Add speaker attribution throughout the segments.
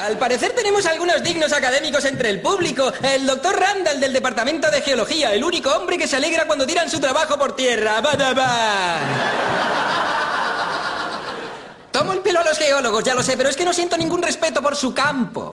Speaker 1: Al parecer tenemos algunos dignos académicos entre el público. El doctor Randall del Departamento de Geología, el único hombre que se alegra cuando tiran su trabajo por tierra. ¡Badabá! Tomo el pelo a los geólogos, ya lo sé, pero es que no siento ningún respeto por su campo.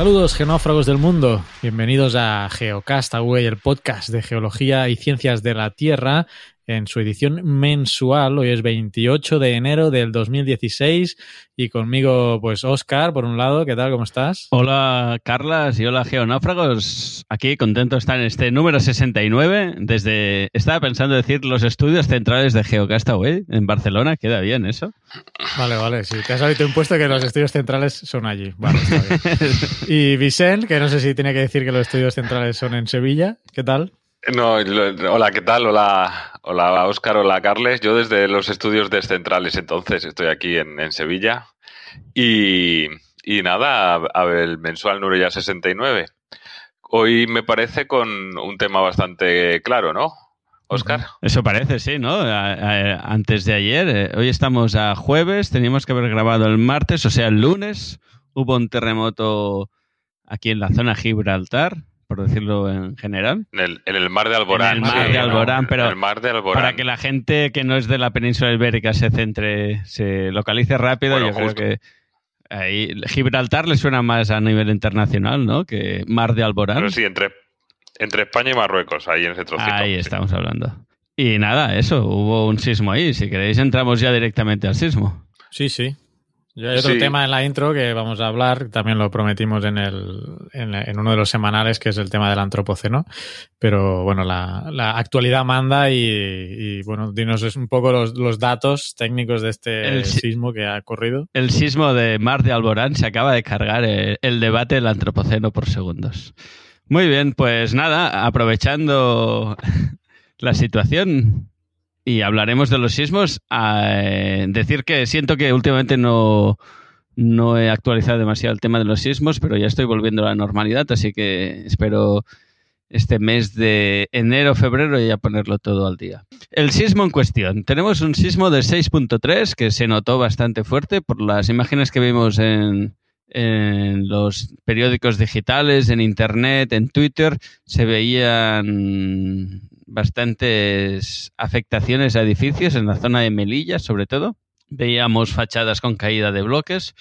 Speaker 2: Saludos genófragos del mundo, bienvenidos a Geocastaway, el podcast de geología y ciencias de la Tierra, en su edición mensual. Hoy es 28 de enero del 2016 y conmigo, pues, Oscar, por un lado, ¿qué tal? ¿Cómo estás?
Speaker 3: Hola, Carlas, y hola, geonáufragos. Aquí contento de estar en este número 69. Desde, estaba pensando decir los estudios centrales de Geocastaway en Barcelona. Queda bien eso.
Speaker 2: Vale, vale, sí. Te has ahorita impuesto que los estudios centrales son allí. Vale, está bien. Y Vicente, que no sé si tiene que decir que los estudios centrales son en Sevilla. ¿Qué tal?
Speaker 4: No, hola, ¿qué tal? Hola, hola Óscar, hola Carles. Yo desde los estudios descentrales entonces estoy aquí en, Sevilla. Y, nada, a, ver, el mensual número ya 69. Hoy me parece con un tema bastante claro, ¿no? Óscar.
Speaker 3: Eso parece, sí, ¿no? Antes de ayer. eh, hoy estamos a jueves, teníamos que haber grabado el martes, o sea, el lunes. Hubo un terremoto aquí en la zona Gibraltar, por decirlo en general.
Speaker 4: En el, en el mar de Alborán.
Speaker 3: En el mar
Speaker 4: sí,
Speaker 3: de
Speaker 4: ¿no?
Speaker 3: Alborán, pero
Speaker 4: En el mar de Alborán.
Speaker 3: Para que la gente que no es de la península ibérica se centre, se localice rápido,
Speaker 4: Bueno,
Speaker 3: yo creo que ahí Gibraltar le suena más a nivel internacional, ¿no? Que Mar de Alborán.
Speaker 4: Pero sí, entre, entre España y Marruecos, ahí en ese trocito.
Speaker 3: Ahí
Speaker 4: sí.
Speaker 3: estamos hablando. Y nada, eso, hubo un sismo ahí. Si queréis, entramos ya directamente al sismo.
Speaker 2: Sí, sí. Ya hay otro
Speaker 4: Sí.
Speaker 2: tema en la intro que vamos a hablar, también lo prometimos en, el, en, en uno de los semanales, que es el tema del antropoceno. Pero bueno, la, la actualidad manda y, y, bueno, dinos un poco los, los datos técnicos de este
Speaker 3: El
Speaker 2: sismo que ha ocurrido.
Speaker 3: El sismo de Mar de Alborán se acaba de cargar eh, el debate del antropoceno por segundos. Muy bien, pues nada, aprovechando la situación y hablaremos de los sismos, eh, decir que siento que últimamente no, no he actualizado demasiado el tema de los sismos, pero ya estoy volviendo a la normalidad, así que espero este mes de enero, febrero ya ponerlo todo al día. El sismo en cuestión. Tenemos un sismo de 6.3 que se notó bastante fuerte por las imágenes que vimos en, en los periódicos digitales, en internet, en Twitter. Se veían bastantes afectaciones a edificios en la zona de Melilla, sobre todo. Veíamos fachadas con caída de bloques.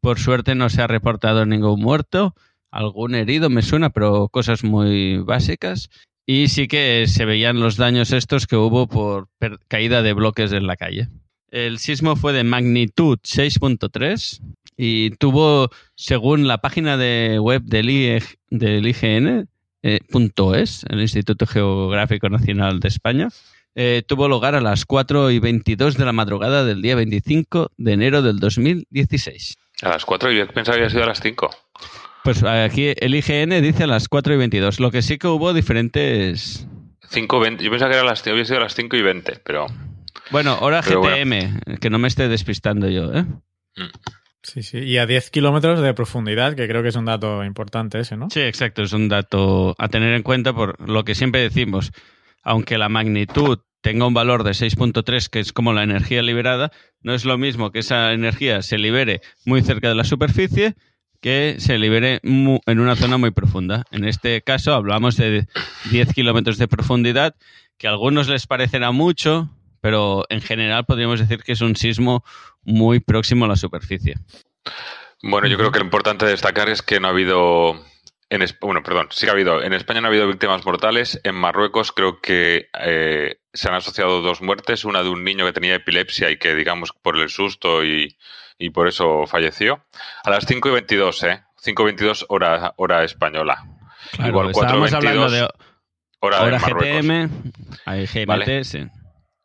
Speaker 3: Por suerte no se ha reportado ningún muerto. Algún herido me suena, pero cosas muy básicas. Y sí que se veían los daños estos que hubo por caída de bloques en la calle. El sismo fue de magnitud 6.3 y tuvo, según la página de web del IGN, eh, punto .es, el Instituto Geográfico Nacional de España, eh, tuvo lugar a las 4 y 22 de la madrugada del día 25 de enero del 2016.
Speaker 4: A las 4 yo pensaba que había sido a las 5.
Speaker 3: Pues aquí el IGN dice a las 4 y 22. Lo que sí que hubo diferentes...
Speaker 4: 5, 20. Yo pensaba que era a las, había sido a las 5 y 20, pero...
Speaker 3: Bueno, hora
Speaker 4: Pero
Speaker 3: GTM, que no me esté despistando yo, ¿eh?
Speaker 4: Mm.
Speaker 2: Sí, sí. Y a 10 kilómetros de profundidad, que creo que es un dato importante ese, ¿no?
Speaker 3: Sí, exacto. Es un dato a tener en cuenta por lo que siempre decimos. Aunque la magnitud tenga un valor de 6.3, que es como la energía liberada, no es lo mismo que esa energía se libere muy cerca de la superficie que se libere en una zona muy profunda. En este caso hablamos de 10 kilómetros de profundidad, que a algunos les parecerá mucho, pero en general podríamos decir que es un sismo muy próximo a la superficie.
Speaker 4: Bueno, yo creo que lo importante destacar es que no ha habido en, bueno, perdón, sí que ha habido. En España no ha habido víctimas mortales. En Marruecos creo que eh, se han asociado dos muertes. Una de un niño que tenía epilepsia y que, digamos, por el susto y, por eso falleció. A las 5 y 22, ¿eh? 5 y 22 hora, hora española.
Speaker 3: Igual 4 y 22 de hora, hora GTM, hay GMT, sí.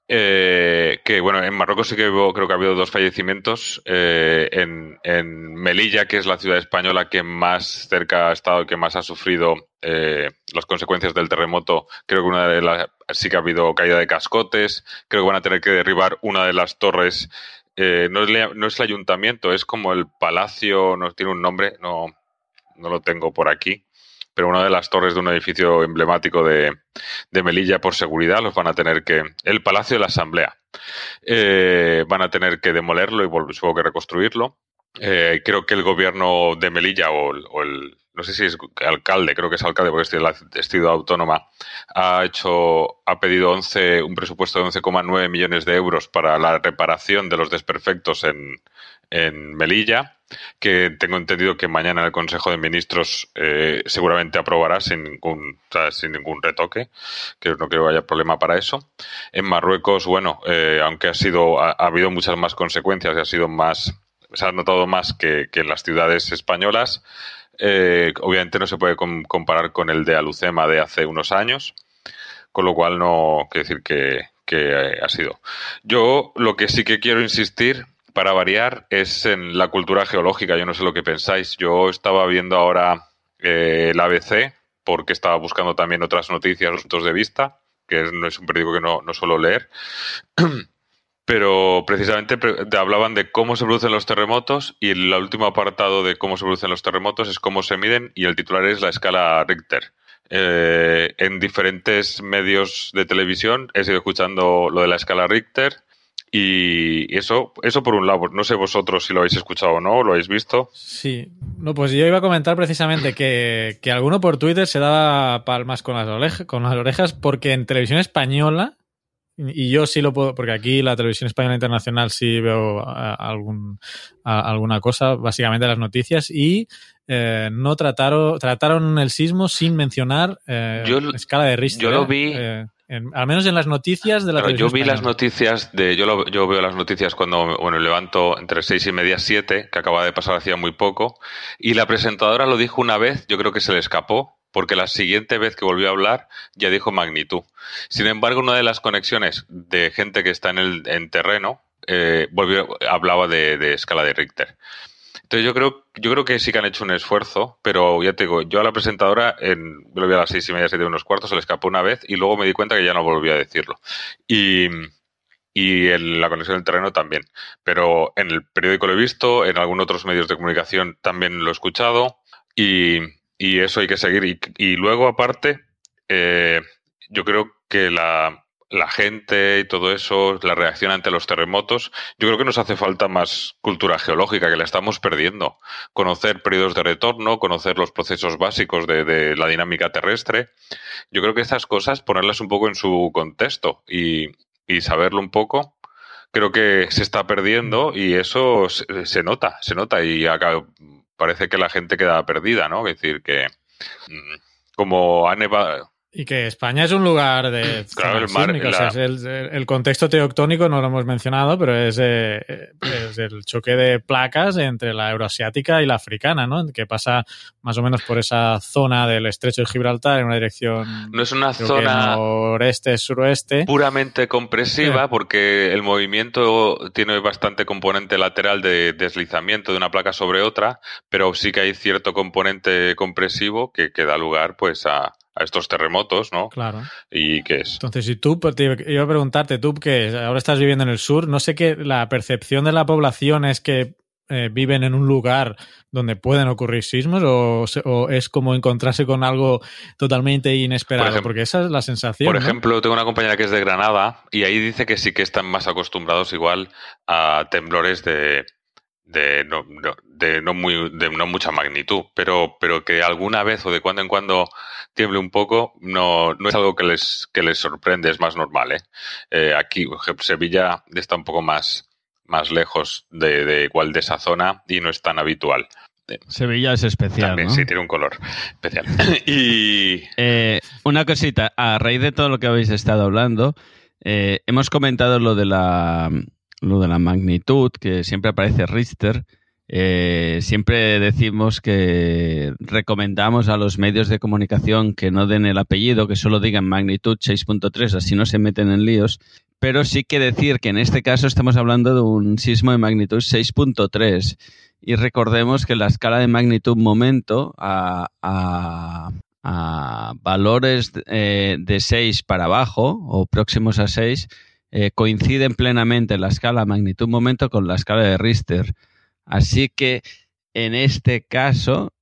Speaker 4: Eh, que bueno, en Marruecos sí que creo que ha habido dos fallecimientos. Eh, en, Melilla, que es la ciudad española que más cerca ha estado y que más ha sufrido eh, las consecuencias del terremoto, creo que una de las sí que ha habido caída de cascotes. Creo que van a tener que derribar una de las torres. no, es, no es el ayuntamiento, es como el palacio, no tiene un nombre, no, no lo tengo por aquí pero una de las torres de un edificio emblemático de, Melilla por seguridad los van a tener que. El Palacio de la Asamblea. Eh, van a tener que demolerlo y supongo que reconstruirlo. Eh, creo que el gobierno de Melilla o el, no sé si es alcalde, creo que es alcalde porque es ciudad autónoma, ha hecho, ha pedido 11, un presupuesto de 11,9 millones de euros para la reparación de los desperfectos en, en Melilla que tengo entendido que mañana el Consejo de Ministros eh, seguramente aprobará sin ningún, sin ningún retoque, que no creo que haya problema para eso. En Marruecos, bueno, eh, aunque ha sido, ha, habido muchas más consecuencias y ha sido más, se ha notado más que, en las ciudades españolas. Eh, obviamente no se puede comparar con el de Alucema de hace unos años, con lo cual no quiero decir que, que ha sido. Yo lo que sí que quiero insistir para variar, es en la cultura geológica. Yo no sé lo que pensáis. Yo estaba viendo ahora eh, el ABC porque estaba buscando también otras noticias, los puntos de vista, que no es un periódico que no, no suelo leer. Pero precisamente hablaban de cómo se producen los terremotos y el último apartado de cómo se producen los terremotos es cómo se miden y el titular es la escala Richter. Eh, en diferentes medios de televisión he sido escuchando lo de la escala Richter y eso, eso por un lado, no sé vosotros si lo habéis escuchado o no, lo habéis visto.
Speaker 2: Sí, no, pues yo iba a comentar precisamente que, que alguno por Twitter se daba palmas con las, orejas, con las orejas porque en televisión española, y yo sí lo puedo, porque aquí la televisión española internacional sí veo algún, alguna cosa, básicamente las noticias, y eh, no trataron, trataron el sismo sin mencionar eh, escala de Richter.
Speaker 4: Yo lo vi.
Speaker 2: Eh, al menos en las noticias de la
Speaker 4: Yo vi las noticias de. Yo, yo veo las noticias cuando bueno, levanto entre seis y media, siete, que acaba de pasar hacía muy poco. Y la presentadora lo dijo una vez, yo creo que se le escapó, porque la siguiente vez que volvió a hablar ya dijo magnitud. Sin embargo, una de las conexiones de gente que está en el en terreno eh, volvió, hablaba de, de escala de Richter. Entonces yo creo, yo creo que sí que han hecho un esfuerzo, pero ya te digo, yo a la presentadora en, lo vi a las seis y media, siete unos cuartos, se le escapó una vez y luego me di cuenta que ya no volví a decirlo. Y, y en la conexión del terreno también. Pero en el periódico lo he visto, en algunos otros medios de comunicación también lo he escuchado y, y eso hay que seguir. Y, luego, aparte, eh, yo creo que la, la gente y todo eso, la reacción ante los terremotos, yo creo que nos hace falta más cultura geológica, que la estamos perdiendo. Conocer periodos de retorno, conocer los procesos básicos de, la dinámica terrestre. Yo creo que estas cosas, ponerlas un poco en su contexto y, saberlo un poco, creo que se está perdiendo y eso se, nota, se nota y acá parece que la gente queda perdida, ¿no? Es decir, que mm, como ha nevado
Speaker 2: y que España es un lugar de
Speaker 4: claro, el, mar,
Speaker 2: el, contexto teoctónico no lo hemos mencionado, pero es, eh, es, el choque de placas entre la euroasiática y la africana, ¿no? Que pasa más o menos por esa zona del estrecho de Gibraltar en una dirección.
Speaker 4: No es una zona.
Speaker 2: Noreste-suroeste.
Speaker 4: Puramente compresiva, porque el movimiento tiene bastante componente lateral de deslizamiento de una placa sobre otra, pero sí que hay cierto componente compresivo que, que da lugar, pues, a a estos terremotos, ¿no?
Speaker 2: Claro.
Speaker 4: ¿Y qué es?
Speaker 2: Entonces, si tú, pues, te iba a preguntarte, tú que ahora estás viviendo en el sur, no sé qué, la percepción de la población es que eh, viven en un lugar donde pueden ocurrir sismos o, o es como encontrarse con algo totalmente inesperado?
Speaker 4: Por ejemplo-
Speaker 2: Porque esa es la sensación.
Speaker 4: Por
Speaker 2: ¿no?
Speaker 4: ejemplo, tengo una compañera que es de Granada y ahí dice que sí que están más acostumbrados igual a temblores de, de, no, no- de no muy, de no mucha magnitud, pero, pero que alguna vez o de cuando en cuando tiemble un poco no, no es algo que les, que les sorprende, es más normal. ¿eh? Eh, aquí, Sevilla está un poco más, más lejos de, de igual de esa zona y no es tan habitual.
Speaker 3: Sevilla es especial,
Speaker 4: También,
Speaker 3: ¿no?
Speaker 4: sí, tiene un color especial. y
Speaker 3: Eh, una cosita, a raíz de todo lo que habéis estado hablando, eh, hemos comentado lo de la lo de la magnitud, que siempre aparece Richter. Eh, siempre decimos que recomendamos a los medios de comunicación que no den el apellido, que solo digan magnitud 6.3, así no se meten en líos. Pero sí que decir que en este caso estamos hablando de un sismo de magnitud 6.3. Y recordemos que la escala de magnitud momento a, a- a valores eh, de 6 para abajo o próximos a 6 eh, coinciden plenamente la escala magnitud momento con la escala de Richter. Así que en este caso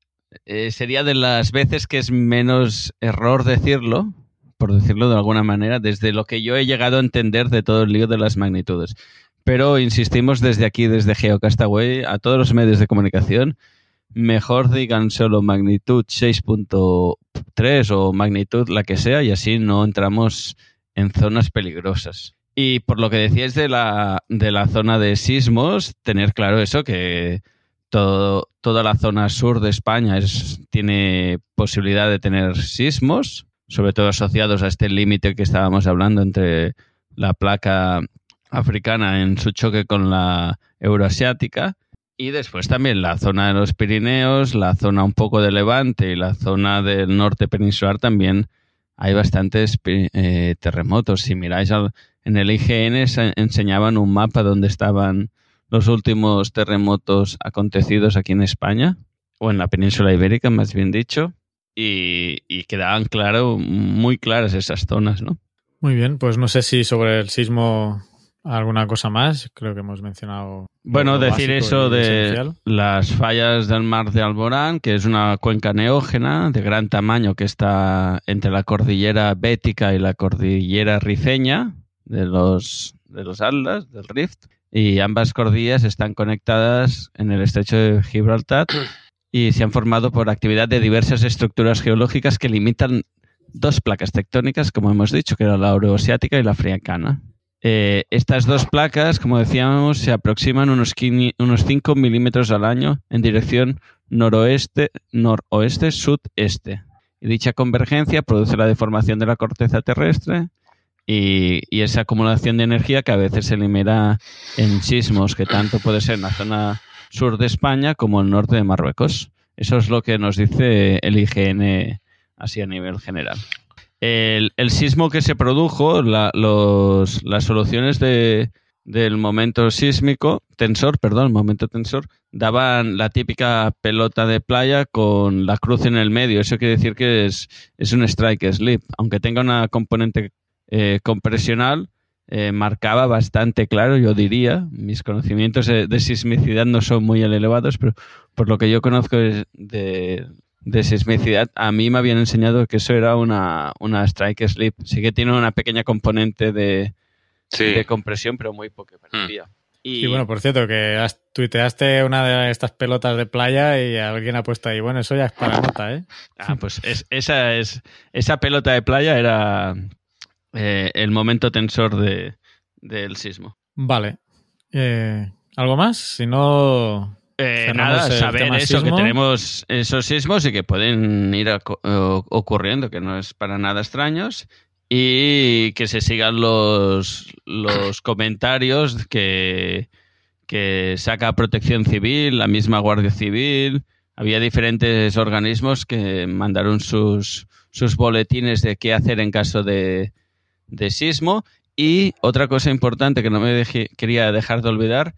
Speaker 3: eh, sería de las veces que es menos error decirlo, por decirlo de alguna manera, desde lo que yo he llegado a entender de todo el lío de las magnitudes. Pero insistimos desde aquí, desde GeoCastaway, a todos los medios de comunicación, mejor digan solo magnitud 6.3 o magnitud la que sea y así no entramos en zonas peligrosas. Y por lo que decíais de la, de la zona de sismos, tener claro eso, que todo, toda la zona sur de España es, tiene posibilidad de tener sismos, sobre todo asociados a este límite que estábamos hablando entre la placa africana en su choque con la euroasiática. Y después también la zona de los Pirineos, la zona un poco de Levante y la zona del norte peninsular también hay bastantes eh, terremotos. Si miráis al- en el IGN se enseñaban un mapa donde estaban los últimos terremotos acontecidos aquí en España, o en la península ibérica, más bien dicho, y, y quedaban claro, muy claras esas zonas, ¿no?
Speaker 2: Muy bien, pues no sé si sobre el sismo alguna cosa más. Creo que hemos mencionado.
Speaker 3: Bueno, decir eso de
Speaker 2: esencial.
Speaker 3: las fallas del mar de Alborán, que es una cuenca neógena de gran tamaño que está entre la cordillera bética y la cordillera rifeña de los, de los Atlas, del Rift. Y ambas cordillas están conectadas en el estrecho de Gibraltar y se han formado por actividad de diversas estructuras geológicas que limitan dos placas tectónicas, como hemos dicho, que era la euroasiática y la africana. Eh, estas dos placas, como decíamos, se aproximan unos, 5 unos 5 milímetros al año en dirección noroeste, noroeste, sudeste. Y dicha convergencia produce la deformación de la corteza terrestre y, esa acumulación de energía que a veces se elimina en sismos, que tanto puede ser en la zona sur de España como el norte de Marruecos. Eso es lo que nos dice el IGN así a nivel general. El, el sismo que se produjo, la- los, las soluciones de, del momento sísmico, tensor, perdón, momento tensor, daban la típica pelota de playa con la cruz en el medio. Eso quiere decir que es, es un strike slip. Aunque tenga una componente eh, compresional, eh, marcaba bastante claro, yo diría. Mis conocimientos de, de sismicidad no son muy elevados, pero por lo que yo conozco de, de sismicidad, a mí me habían enseñado que eso era una, una strike slip. Sí que tiene una pequeña componente de,
Speaker 4: sí,
Speaker 3: de compresión, pero muy poca parecía. Y
Speaker 2: bueno, por cierto, que has, tuiteaste una de estas pelotas de playa y alguien ha puesto ahí, bueno, eso ya es para nota, ¿eh?
Speaker 3: Ah, pues es- esa es esa pelota de playa era eh, el momento tensor de, del sismo.
Speaker 2: Vale. Eh, ¿Algo más? Si no,
Speaker 3: Eh, nada, saber eso,
Speaker 2: sismo.
Speaker 3: que tenemos esos sismos y que pueden ir ocurriendo, que no es para nada extraños. Y que se sigan los, los comentarios que, que saca Protección Civil, la misma Guardia Civil. Había diferentes organismos que mandaron sus, sus boletines de qué hacer en caso de, de sismo. Y otra cosa importante que no me dejé- quería dejar de olvidar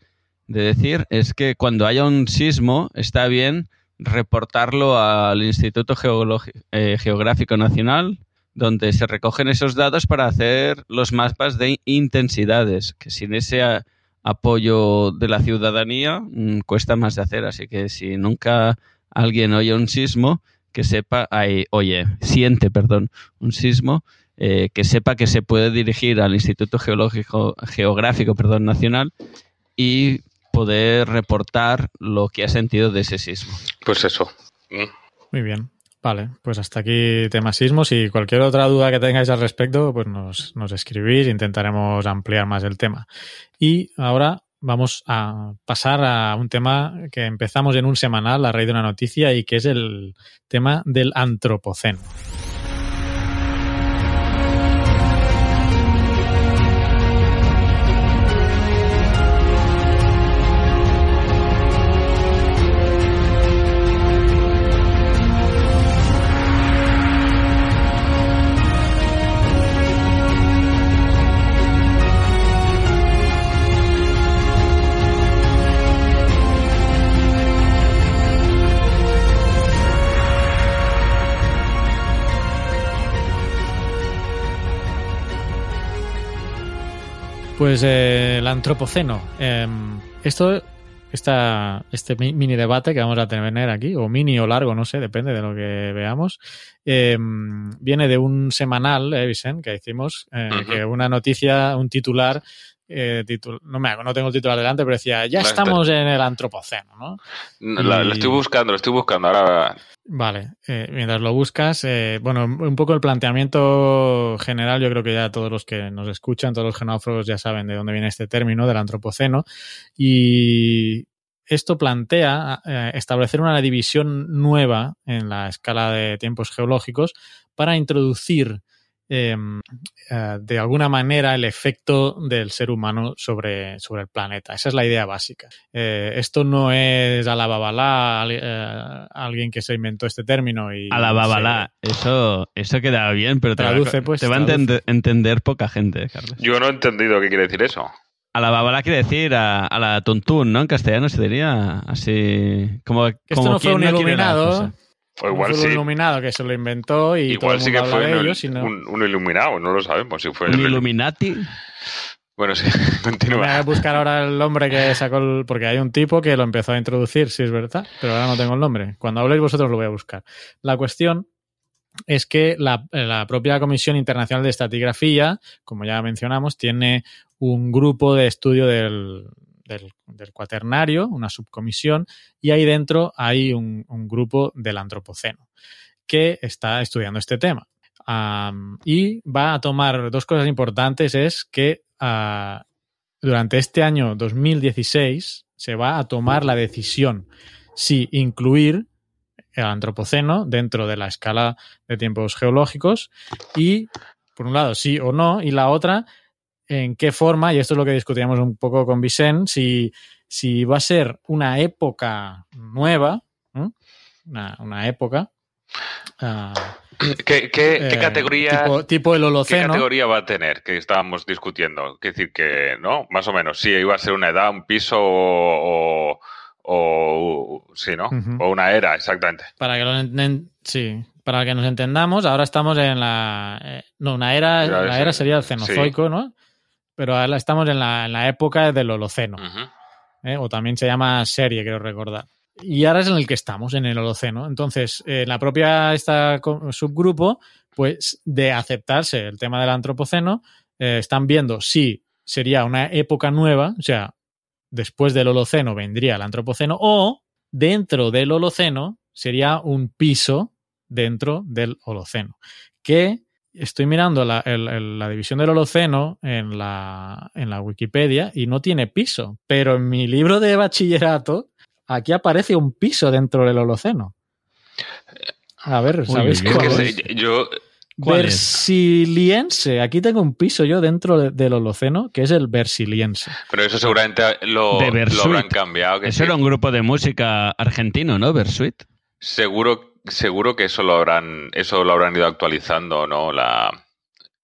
Speaker 3: de decir es que cuando haya un sismo está bien reportarlo al Instituto eh, Geográfico Nacional, donde se recogen esos datos para hacer los mapas de intensidades, que sin ese apoyo de la ciudadanía, mm, cuesta más de hacer. Así que si nunca alguien oye un sismo, que sepa, ay, oye, siente, perdón, un sismo, eh, que sepa que se puede dirigir al Instituto Geológico, Geográfico perdón, Nacional y poder reportar lo que ha sentido de ese sismo.
Speaker 4: Pues eso. Mm.
Speaker 2: Muy bien. Vale, pues hasta aquí temas sismos y cualquier otra duda que tengáis al respecto, pues nos, nos escribís, intentaremos ampliar más el tema. Y ahora vamos a pasar a un tema que empezamos en un semanal a raíz de una noticia y que es el tema del antropoceno. Pues eh, el antropoceno. Eh, esto, esta, este mini debate que vamos a tener aquí, o mini o largo, no sé, depende de lo que veamos, eh, viene de un semanal, eh, Vicent, que hicimos, eh, que una noticia, un titular, eh, titul- no, me, no tengo el titular delante, pero decía, ya estamos en el antropoceno, ¿no?
Speaker 4: La-
Speaker 2: Y-
Speaker 4: Lo estoy buscando, lo estoy buscando. Ahora
Speaker 2: Vale, eh, mientras lo buscas, eh, bueno, un poco el planteamiento general, yo creo que ya todos los que nos escuchan, todos los genófrogos ya saben de dónde viene este término del antropoceno y esto plantea establecer una división nueva en la escala de tiempos geológicos para introducir eh, eh, de alguna manera el efecto del ser humano sobre, sobre el planeta. Esa es la idea básica. Eh, esto no es a la babalá, al- eh, alguien que se inventó este término y
Speaker 3: A la babalá, eso, eso queda bien, pero te,
Speaker 2: Traduce,
Speaker 3: va, a-
Speaker 2: pues,
Speaker 3: te va a
Speaker 2: traduce.
Speaker 3: entender, poca gente, Carlos.
Speaker 4: yo no he entendido qué quiere decir eso.
Speaker 3: A la babalá quiere decir a, a la tuntún, ¿no? En castellano se diría así, como,
Speaker 2: esto
Speaker 3: como
Speaker 2: no fue un
Speaker 3: la
Speaker 2: iluminado,
Speaker 4: O
Speaker 2: no
Speaker 4: igual
Speaker 2: fue un
Speaker 4: sí.
Speaker 2: iluminado que se lo inventó y todo
Speaker 4: Igual sí que fue un,
Speaker 2: ello, sino-
Speaker 4: un- un iluminado, no lo sabemos si fue
Speaker 3: Un
Speaker 4: el
Speaker 3: Illuminati.
Speaker 4: Bueno, sí,
Speaker 2: Me voy a
Speaker 4: continúa.
Speaker 2: buscar ahora el nombre que sacó el... Porque hay un tipo que lo empezó a introducir, si es verdad, pero ahora no tengo el nombre. Cuando habléis vosotros lo voy a buscar. La cuestión es que la, la propia Comisión Internacional de Estratigrafía, como ya mencionamos, tiene un grupo de estudio del, del, cuaternario, una subcomisión, y ahí dentro hay un, grupo del antropoceno que está estudiando este tema. Y va a tomar dos cosas importantes, es que ah, durante este año 2016 se va a tomar la decisión si incluir el antropoceno dentro de la escala de tiempos geológicos y, por un lado, sí o no, y la otra, en qué forma, y esto es lo que discutíamos un poco con Vicent, si, si va a ser una época nueva, una, una época, ah,
Speaker 4: ¿Qué, qué- qué
Speaker 2: eh,
Speaker 4: categoría,
Speaker 2: tipo, tipo el
Speaker 4: ¿Qué
Speaker 2: Holoceno.
Speaker 4: categoría va a tener que estábamos discutiendo? Es decir, que, ¿no? Más o menos, sí, iba a ser una edad, un piso o. o, sí, ¿no? O una era, exactamente.
Speaker 2: Para que lo enten- sí, para que nos entendamos, ahora estamos en la eh, no, una era, la era sería el Cenozoico, ¿no? Pero ahora estamos en la, en la época del Holoceno. ¿eh? o también se llama serie, quiero recordar. Y ahora es en el que estamos, en el Holoceno. Entonces, eh, la propia esta subgrupo, pues de aceptarse el tema del antropoceno, eh, están viendo si sería una época nueva, o sea, después del Holoceno vendría el antropoceno, o dentro del Holoceno sería un piso dentro del Holoceno. Que estoy mirando la, el- el- la división del Holoceno en la, en la Wikipedia y no tiene piso, pero en mi libro de bachillerato aquí aparece un piso dentro del Holoceno. A ver, ¿sabéis
Speaker 3: uy,
Speaker 4: Es
Speaker 2: cuál
Speaker 4: que
Speaker 2: es?
Speaker 4: se- yo.
Speaker 3: ¿Cuál?
Speaker 2: Versiliense. Aquí tengo un piso yo dentro de- del Holoceno, que es el Versiliense.
Speaker 4: Pero eso seguramente lo, lo habrán cambiado. que
Speaker 3: Eso
Speaker 4: sí.
Speaker 3: era un grupo de música argentino, ¿no? Bersuit.
Speaker 4: Seguro, seguro que eso lo habrán, eso lo habrán ido actualizando, ¿no? La,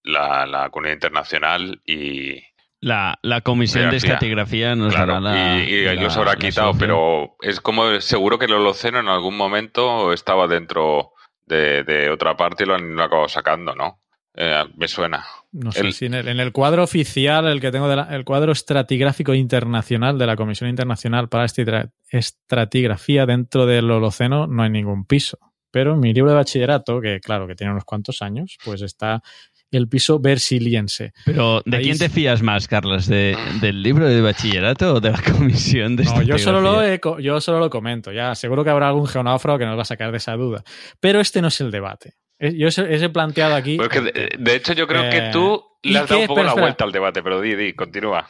Speaker 4: la, la comunidad internacional y.
Speaker 3: La, la comisión de estratigrafía nos
Speaker 4: Claro,
Speaker 3: hará la.
Speaker 4: y, y
Speaker 3: la-
Speaker 4: los habrá quitado, pero es como seguro que el Holoceno en algún momento estaba dentro de, de otra parte y lo han, lo han acabado sacando, ¿no? Eh, me suena.
Speaker 2: No sé
Speaker 4: El-
Speaker 2: si en el, en el cuadro oficial, el que tengo, de la- el cuadro estratigráfico internacional de la Comisión Internacional para Estratigrafía dentro del Holoceno, no hay ningún piso. Pero en mi libro de bachillerato, que claro, que tiene unos cuantos años, pues está el piso versiliense.
Speaker 3: Pero, ¿de
Speaker 2: Ahí
Speaker 3: quién te fías más, Carlos? ¿De- ¿Del libro de bachillerato o de la comisión de
Speaker 2: No, yo solo, lo he co- yo solo lo comento. Ya seguro que habrá algún geonáufrago que nos va a sacar de esa duda. Pero este no es el debate. Eh, Yo he planteado aquí.
Speaker 4: Pues que, de, de hecho, yo creo
Speaker 2: Eh,
Speaker 4: que tú
Speaker 2: ¿y
Speaker 4: le has dado un poco
Speaker 2: Espera,
Speaker 4: la
Speaker 2: espera.
Speaker 4: vuelta al debate, pero di, di, continúa.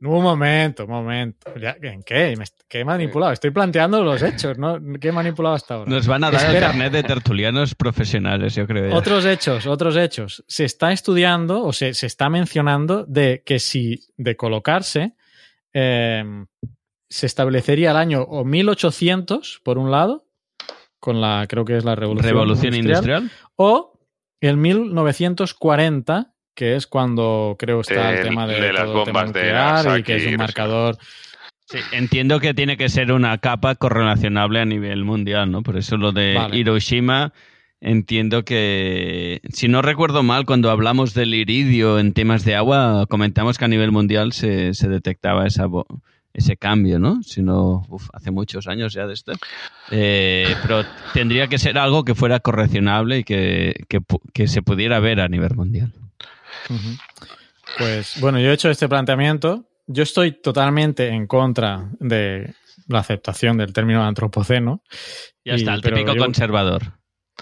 Speaker 2: Un momento, un momento. ¿En qué? ¿Qué he manipulado? Estoy planteando los hechos, ¿no? ¿Qué he manipulado hasta ahora?
Speaker 3: Nos van a dar el
Speaker 2: Espera.
Speaker 3: carnet de tertulianos profesionales, yo creo. ya.
Speaker 2: Otros hechos, otros hechos. Se está estudiando o se, se está mencionando de que si de colocarse eh, se establecería el año o 1800, por un lado, con la, creo que es la revolución,
Speaker 3: Revolución industrial.
Speaker 2: o el 1940, que es cuando creo está el tema de,
Speaker 4: de las bombas de
Speaker 2: nuclear y que es un marcador.
Speaker 3: Sí, entiendo que tiene que ser una capa correlacionable a nivel mundial, ¿no? Por eso lo de
Speaker 2: Vale.
Speaker 3: Hiroshima, entiendo que, si no recuerdo mal, cuando hablamos del iridio en temas de agua, comentamos que a nivel mundial se, se detectaba esa, bo- ese cambio, ¿no? Si no, uf, hace muchos años ya de esto. Eh, pero tendría que ser algo que fuera correccionable y que, que pu- que se pudiera ver a nivel mundial.
Speaker 2: Pues bueno, yo he hecho este planteamiento. Yo estoy totalmente en contra de la aceptación del término antropoceno,
Speaker 3: Ya está,
Speaker 2: Y-
Speaker 3: el típico
Speaker 2: yo-
Speaker 3: conservador.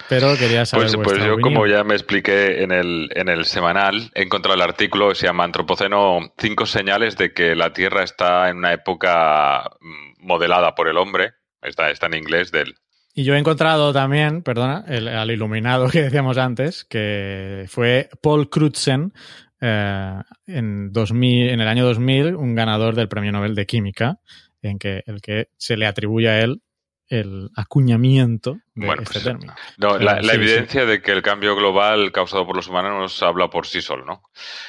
Speaker 2: pero quería saber
Speaker 4: Pues, pues yo,
Speaker 2: opinión.
Speaker 4: como ya me expliqué en el, en el semanal, he encontrado el artículo que se llama Antropoceno, cinco señales de que la Tierra está en una época mm, modelada por el hombre. Está, está en inglés del...
Speaker 2: Y yo he encontrado también, perdona, el, al iluminado que decíamos antes, que fue Paul Crutzen, eh, en, 2000, en el año 2000, un ganador del Premio Nobel de Química, en que el que se le atribuye a él el acuñamiento de
Speaker 4: Bueno,
Speaker 2: este
Speaker 4: pues,
Speaker 2: término.
Speaker 4: No, la, la
Speaker 2: sí,
Speaker 4: evidencia de que el cambio global causado por los humanos nos habla por sí solo, ¿no?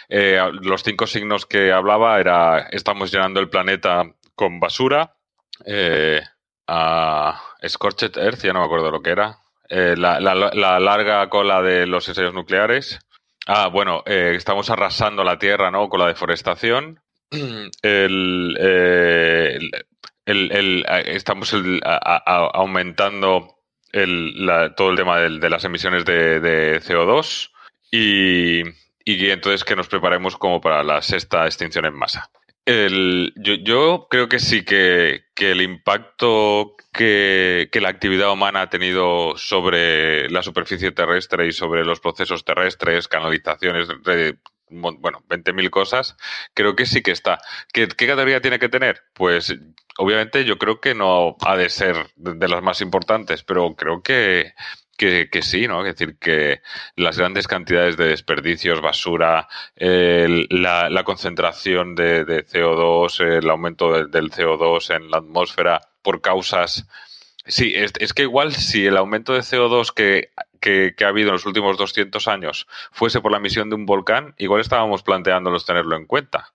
Speaker 4: Eh, los cinco signos que hablaba era estamos llenando el planeta con basura, eh, a Scorched Earth, ya no me acuerdo lo que era, eh, la, la- la larga cola de los ensayos nucleares. Ah, bueno, eh, estamos arrasando la Tierra, ¿no? Con la deforestación. El, estamos aumentando la- todo el tema del- de, las emisiones de, de CO2 y, y entonces que nos preparemos como para la sexta extinción en masa. Yo, yo creo que sí que, que el impacto que, la actividad humana ha tenido sobre la superficie terrestre y sobre los procesos terrestres, canalizaciones, mon- bueno, 20.000 cosas, creo que sí que está. ¿Qué, qué categoría tiene que tener? Pues obviamente yo creo que no ha de ser de de las más importantes, pero creo que, que, sí, ¿no? Es decir, que las grandes cantidades de desperdicios, basura, la, la concentración de, de CO2, el aumento de- del CO2 en la atmósfera por causas... Sí, es, es que igual si el aumento de CO2 que, que, que ha habido en los últimos 200 años fuese por la emisión de un volcán, igual estábamos planteándonos tenerlo en cuenta,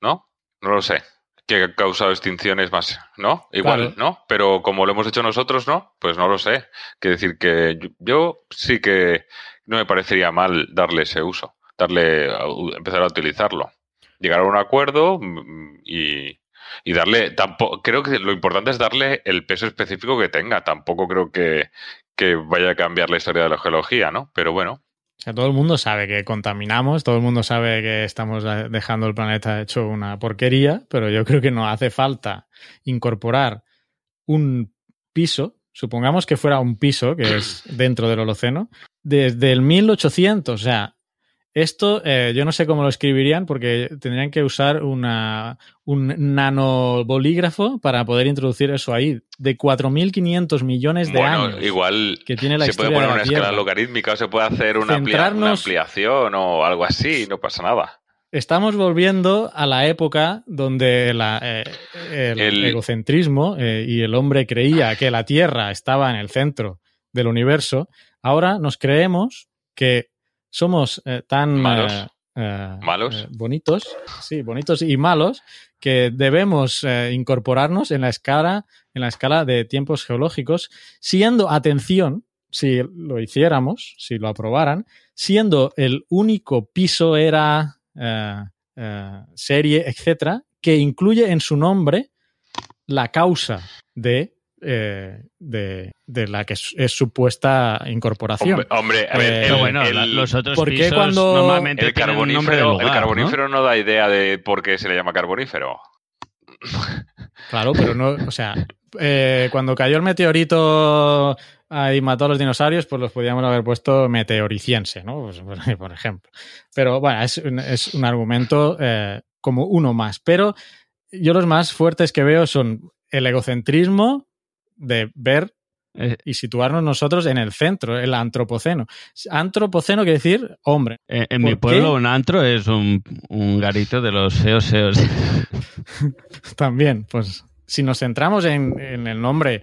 Speaker 4: ¿no? No lo sé. Que ha causado extinciones más, ¿no? Igual,
Speaker 2: Claro.
Speaker 4: ¿no? Pero como lo hemos hecho nosotros, ¿no? Pues no lo sé. Quiere decir que yo, yo sí que no me parecería mal darle ese uso, darle, a- u- empezar a utilizarlo. Llegar a un acuerdo mm, y, y darle, tampoco, creo que lo importante es darle el peso específico que tenga. Tampoco creo que, que vaya a cambiar la historia de la geología, ¿no? Pero bueno,
Speaker 2: O sea, todo el mundo sabe que contaminamos, todo el mundo sabe que estamos dejando el planeta hecho una porquería, pero yo creo que no hace falta incorporar un piso, supongamos que fuera un piso, que es dentro del Holoceno, desde el 1800. O sea, esto eh, yo no sé cómo lo escribirían porque tendrían que usar una, un nanobolígrafo para poder introducir eso ahí, de 4.500 millones de
Speaker 4: bueno,
Speaker 2: años.
Speaker 4: igual
Speaker 2: que tiene la
Speaker 4: se puede poner una
Speaker 2: la
Speaker 4: escala
Speaker 2: Tierra.
Speaker 4: logarítmica o se puede hacer una, amplia- una ampliación o algo así, no pasa nada.
Speaker 2: Estamos volviendo a la época donde la, eh, el,
Speaker 4: El-
Speaker 2: egocentrismo eh, y el hombre creía que la Tierra estaba en el centro del universo. Ahora nos creemos que somos eh, tan
Speaker 4: Malos.
Speaker 2: eh,
Speaker 4: Malos.
Speaker 2: eh, bonitos, sí, bonitos y malos, que debemos incorporarnos en la escala, en la escala de tiempos geológicos, siendo, atención, si lo hiciéramos, si lo aprobaran, siendo el único piso era serie, etcétera, que incluye en su nombre la causa de, eh, de, de la que es, es supuesta incorporación.
Speaker 4: Hombre, hombre, a ver,
Speaker 2: Eh,
Speaker 4: el,
Speaker 3: Pero bueno,
Speaker 4: el-
Speaker 3: los otros
Speaker 2: ¿por qué
Speaker 3: pisos
Speaker 2: cuando-
Speaker 3: normalmente
Speaker 4: el carbonífero,
Speaker 3: lugar,
Speaker 4: el carbonífero
Speaker 3: ¿no?
Speaker 4: ¿no? da idea de por qué se le llama carbonífero.
Speaker 2: Claro, pero no, o sea, eh, cuando cayó el meteorito y mató a los dinosaurios, pues los podíamos haber puesto meteoriciense, ¿no? Pues, por- por ejemplo. Pero bueno, es un, es un argumento eh, como uno más. Pero yo los más fuertes que veo son el egocentrismo de ver
Speaker 3: Eh,
Speaker 2: y situarnos nosotros en el centro, el antropoceno. Antropoceno quiere decir hombre.
Speaker 3: eh, en
Speaker 2: ¿Por
Speaker 3: mi pueblo
Speaker 2: qué?
Speaker 3: un antro es un, un garito de los feos feos.
Speaker 2: También, pues si nos centramos en, en el nombre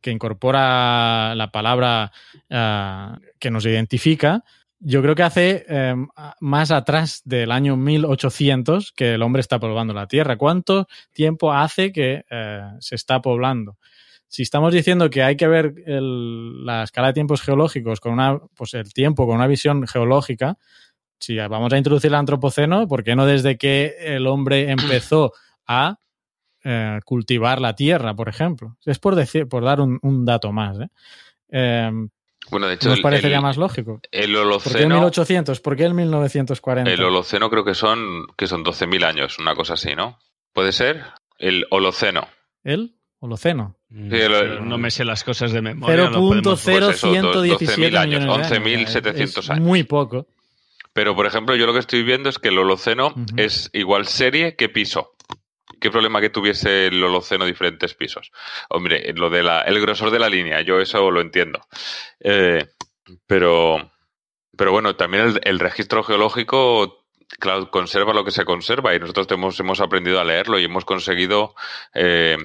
Speaker 2: que incorpora la palabra ah, que nos identifica, yo creo que hace eh, más atrás del año 1800 que el hombre está poblando la Tierra. ¿Cuánto tiempo hace que eh, se está poblando? Si estamos diciendo que hay que ver el- la escala de tiempos geológicos con una, pues el tiempo con una visión geológica, si vamos a introducir el antropoceno, ¿por qué no desde que el hombre empezó a eh, cultivar la tierra, por ejemplo? Es por decir, por dar un, un dato más. ¿eh? Eh,
Speaker 4: Bueno, de hecho,
Speaker 2: ¿Nos parecería
Speaker 4: el-
Speaker 2: más lógico?
Speaker 4: el
Speaker 2: ¿Por qué el
Speaker 4: Holoceno,
Speaker 2: 1800? ¿Por qué el 1940?
Speaker 4: el Holoceno creo que son, que son 12.000 años, una cosa así, ¿no? ¿Puede ser? El Holoceno.
Speaker 2: ¿El Holoceno?
Speaker 4: el-
Speaker 3: no me sé las cosas de memoria. lo podemos-
Speaker 4: Pues eso,
Speaker 2: 0.117
Speaker 4: 12.000 años,
Speaker 2: millones de
Speaker 4: 11.700
Speaker 2: Es
Speaker 4: años.
Speaker 2: Muy poco.
Speaker 4: Pero, por ejemplo, yo lo que estoy viendo es que el Holoceno es igual serie que piso. ¿Qué problema que tuviese el Holoceno diferentes pisos? Hombre, lo de la, el grosor de la línea, yo eso lo entiendo. Eh, pero, pero bueno, también el, el registro geológico, claro, conserva lo que se conserva y nosotros hemos, hemos aprendido a leerlo y hemos conseguido eh,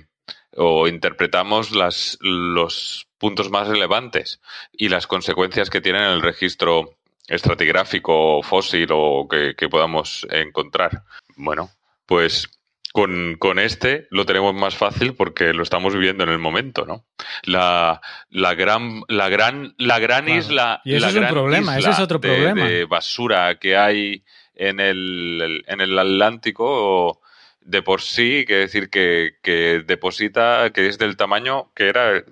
Speaker 4: o interpretamos las, los puntos más relevantes y las consecuencias que tienen el registro estratigráfico, fósil o que, que podamos encontrar. Bueno, pues con, con este lo tenemos más fácil porque lo estamos viviendo en el momento, ¿no? La, la gran, la gran, la gran
Speaker 2: Claro.
Speaker 4: isla,
Speaker 2: Y
Speaker 4: la
Speaker 2: es un
Speaker 4: gran
Speaker 2: problema, ese
Speaker 4: isla
Speaker 2: es otro
Speaker 4: de-
Speaker 2: problema.
Speaker 4: de basura que hay en el, en el Atlántico de por sí, que decir que, que deposita, que es del tamaño que era,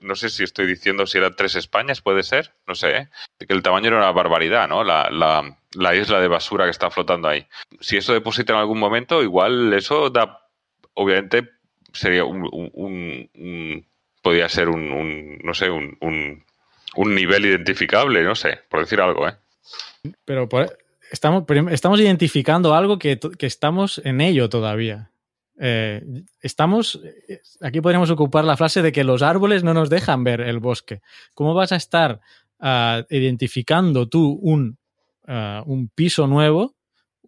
Speaker 4: no sé si estoy diciendo si eran tres Españas, puede ser, no sé, ¿eh? que el tamaño era una barbaridad, ¿no? La, la, la isla de basura que está flotando ahí. Si eso deposita en algún momento, igual eso da, obviamente, sería un, un, podría ser un, no sé, un, un, nivel identificable, no sé, por decir algo, ¿eh?
Speaker 2: Pero por- estamos, estamos identificando algo que, que estamos en ello todavía. Eh, estamos. eh, Aquí podríamos ocupar la frase de que los árboles no nos dejan ver el bosque. ¿Cómo vas a estar ah, identificando tú un, ah, un piso nuevo,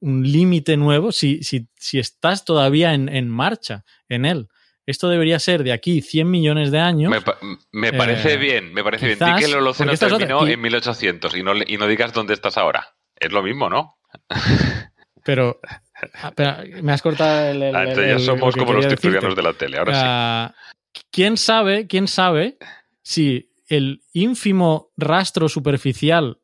Speaker 2: un límite nuevo, si, si, si estás todavía en, en marcha en él? Esto debería ser de aquí 100 millones de años.
Speaker 4: Me, pa- me parece
Speaker 2: Eh,
Speaker 4: bien, me parece bien. Di que el Holoceno
Speaker 2: otra-
Speaker 4: terminó
Speaker 2: y-
Speaker 4: en 1800 y no, y no digas dónde estás ahora. Es lo mismo, ¿no?
Speaker 2: Pero, pero me has cortado el. el-
Speaker 4: Ah, ya somos
Speaker 2: lo
Speaker 4: como los tertulianos de la tele, ahora sí.
Speaker 2: Ah, ¿Quién sabe, quién sabe si el ínfimo rastro superficial,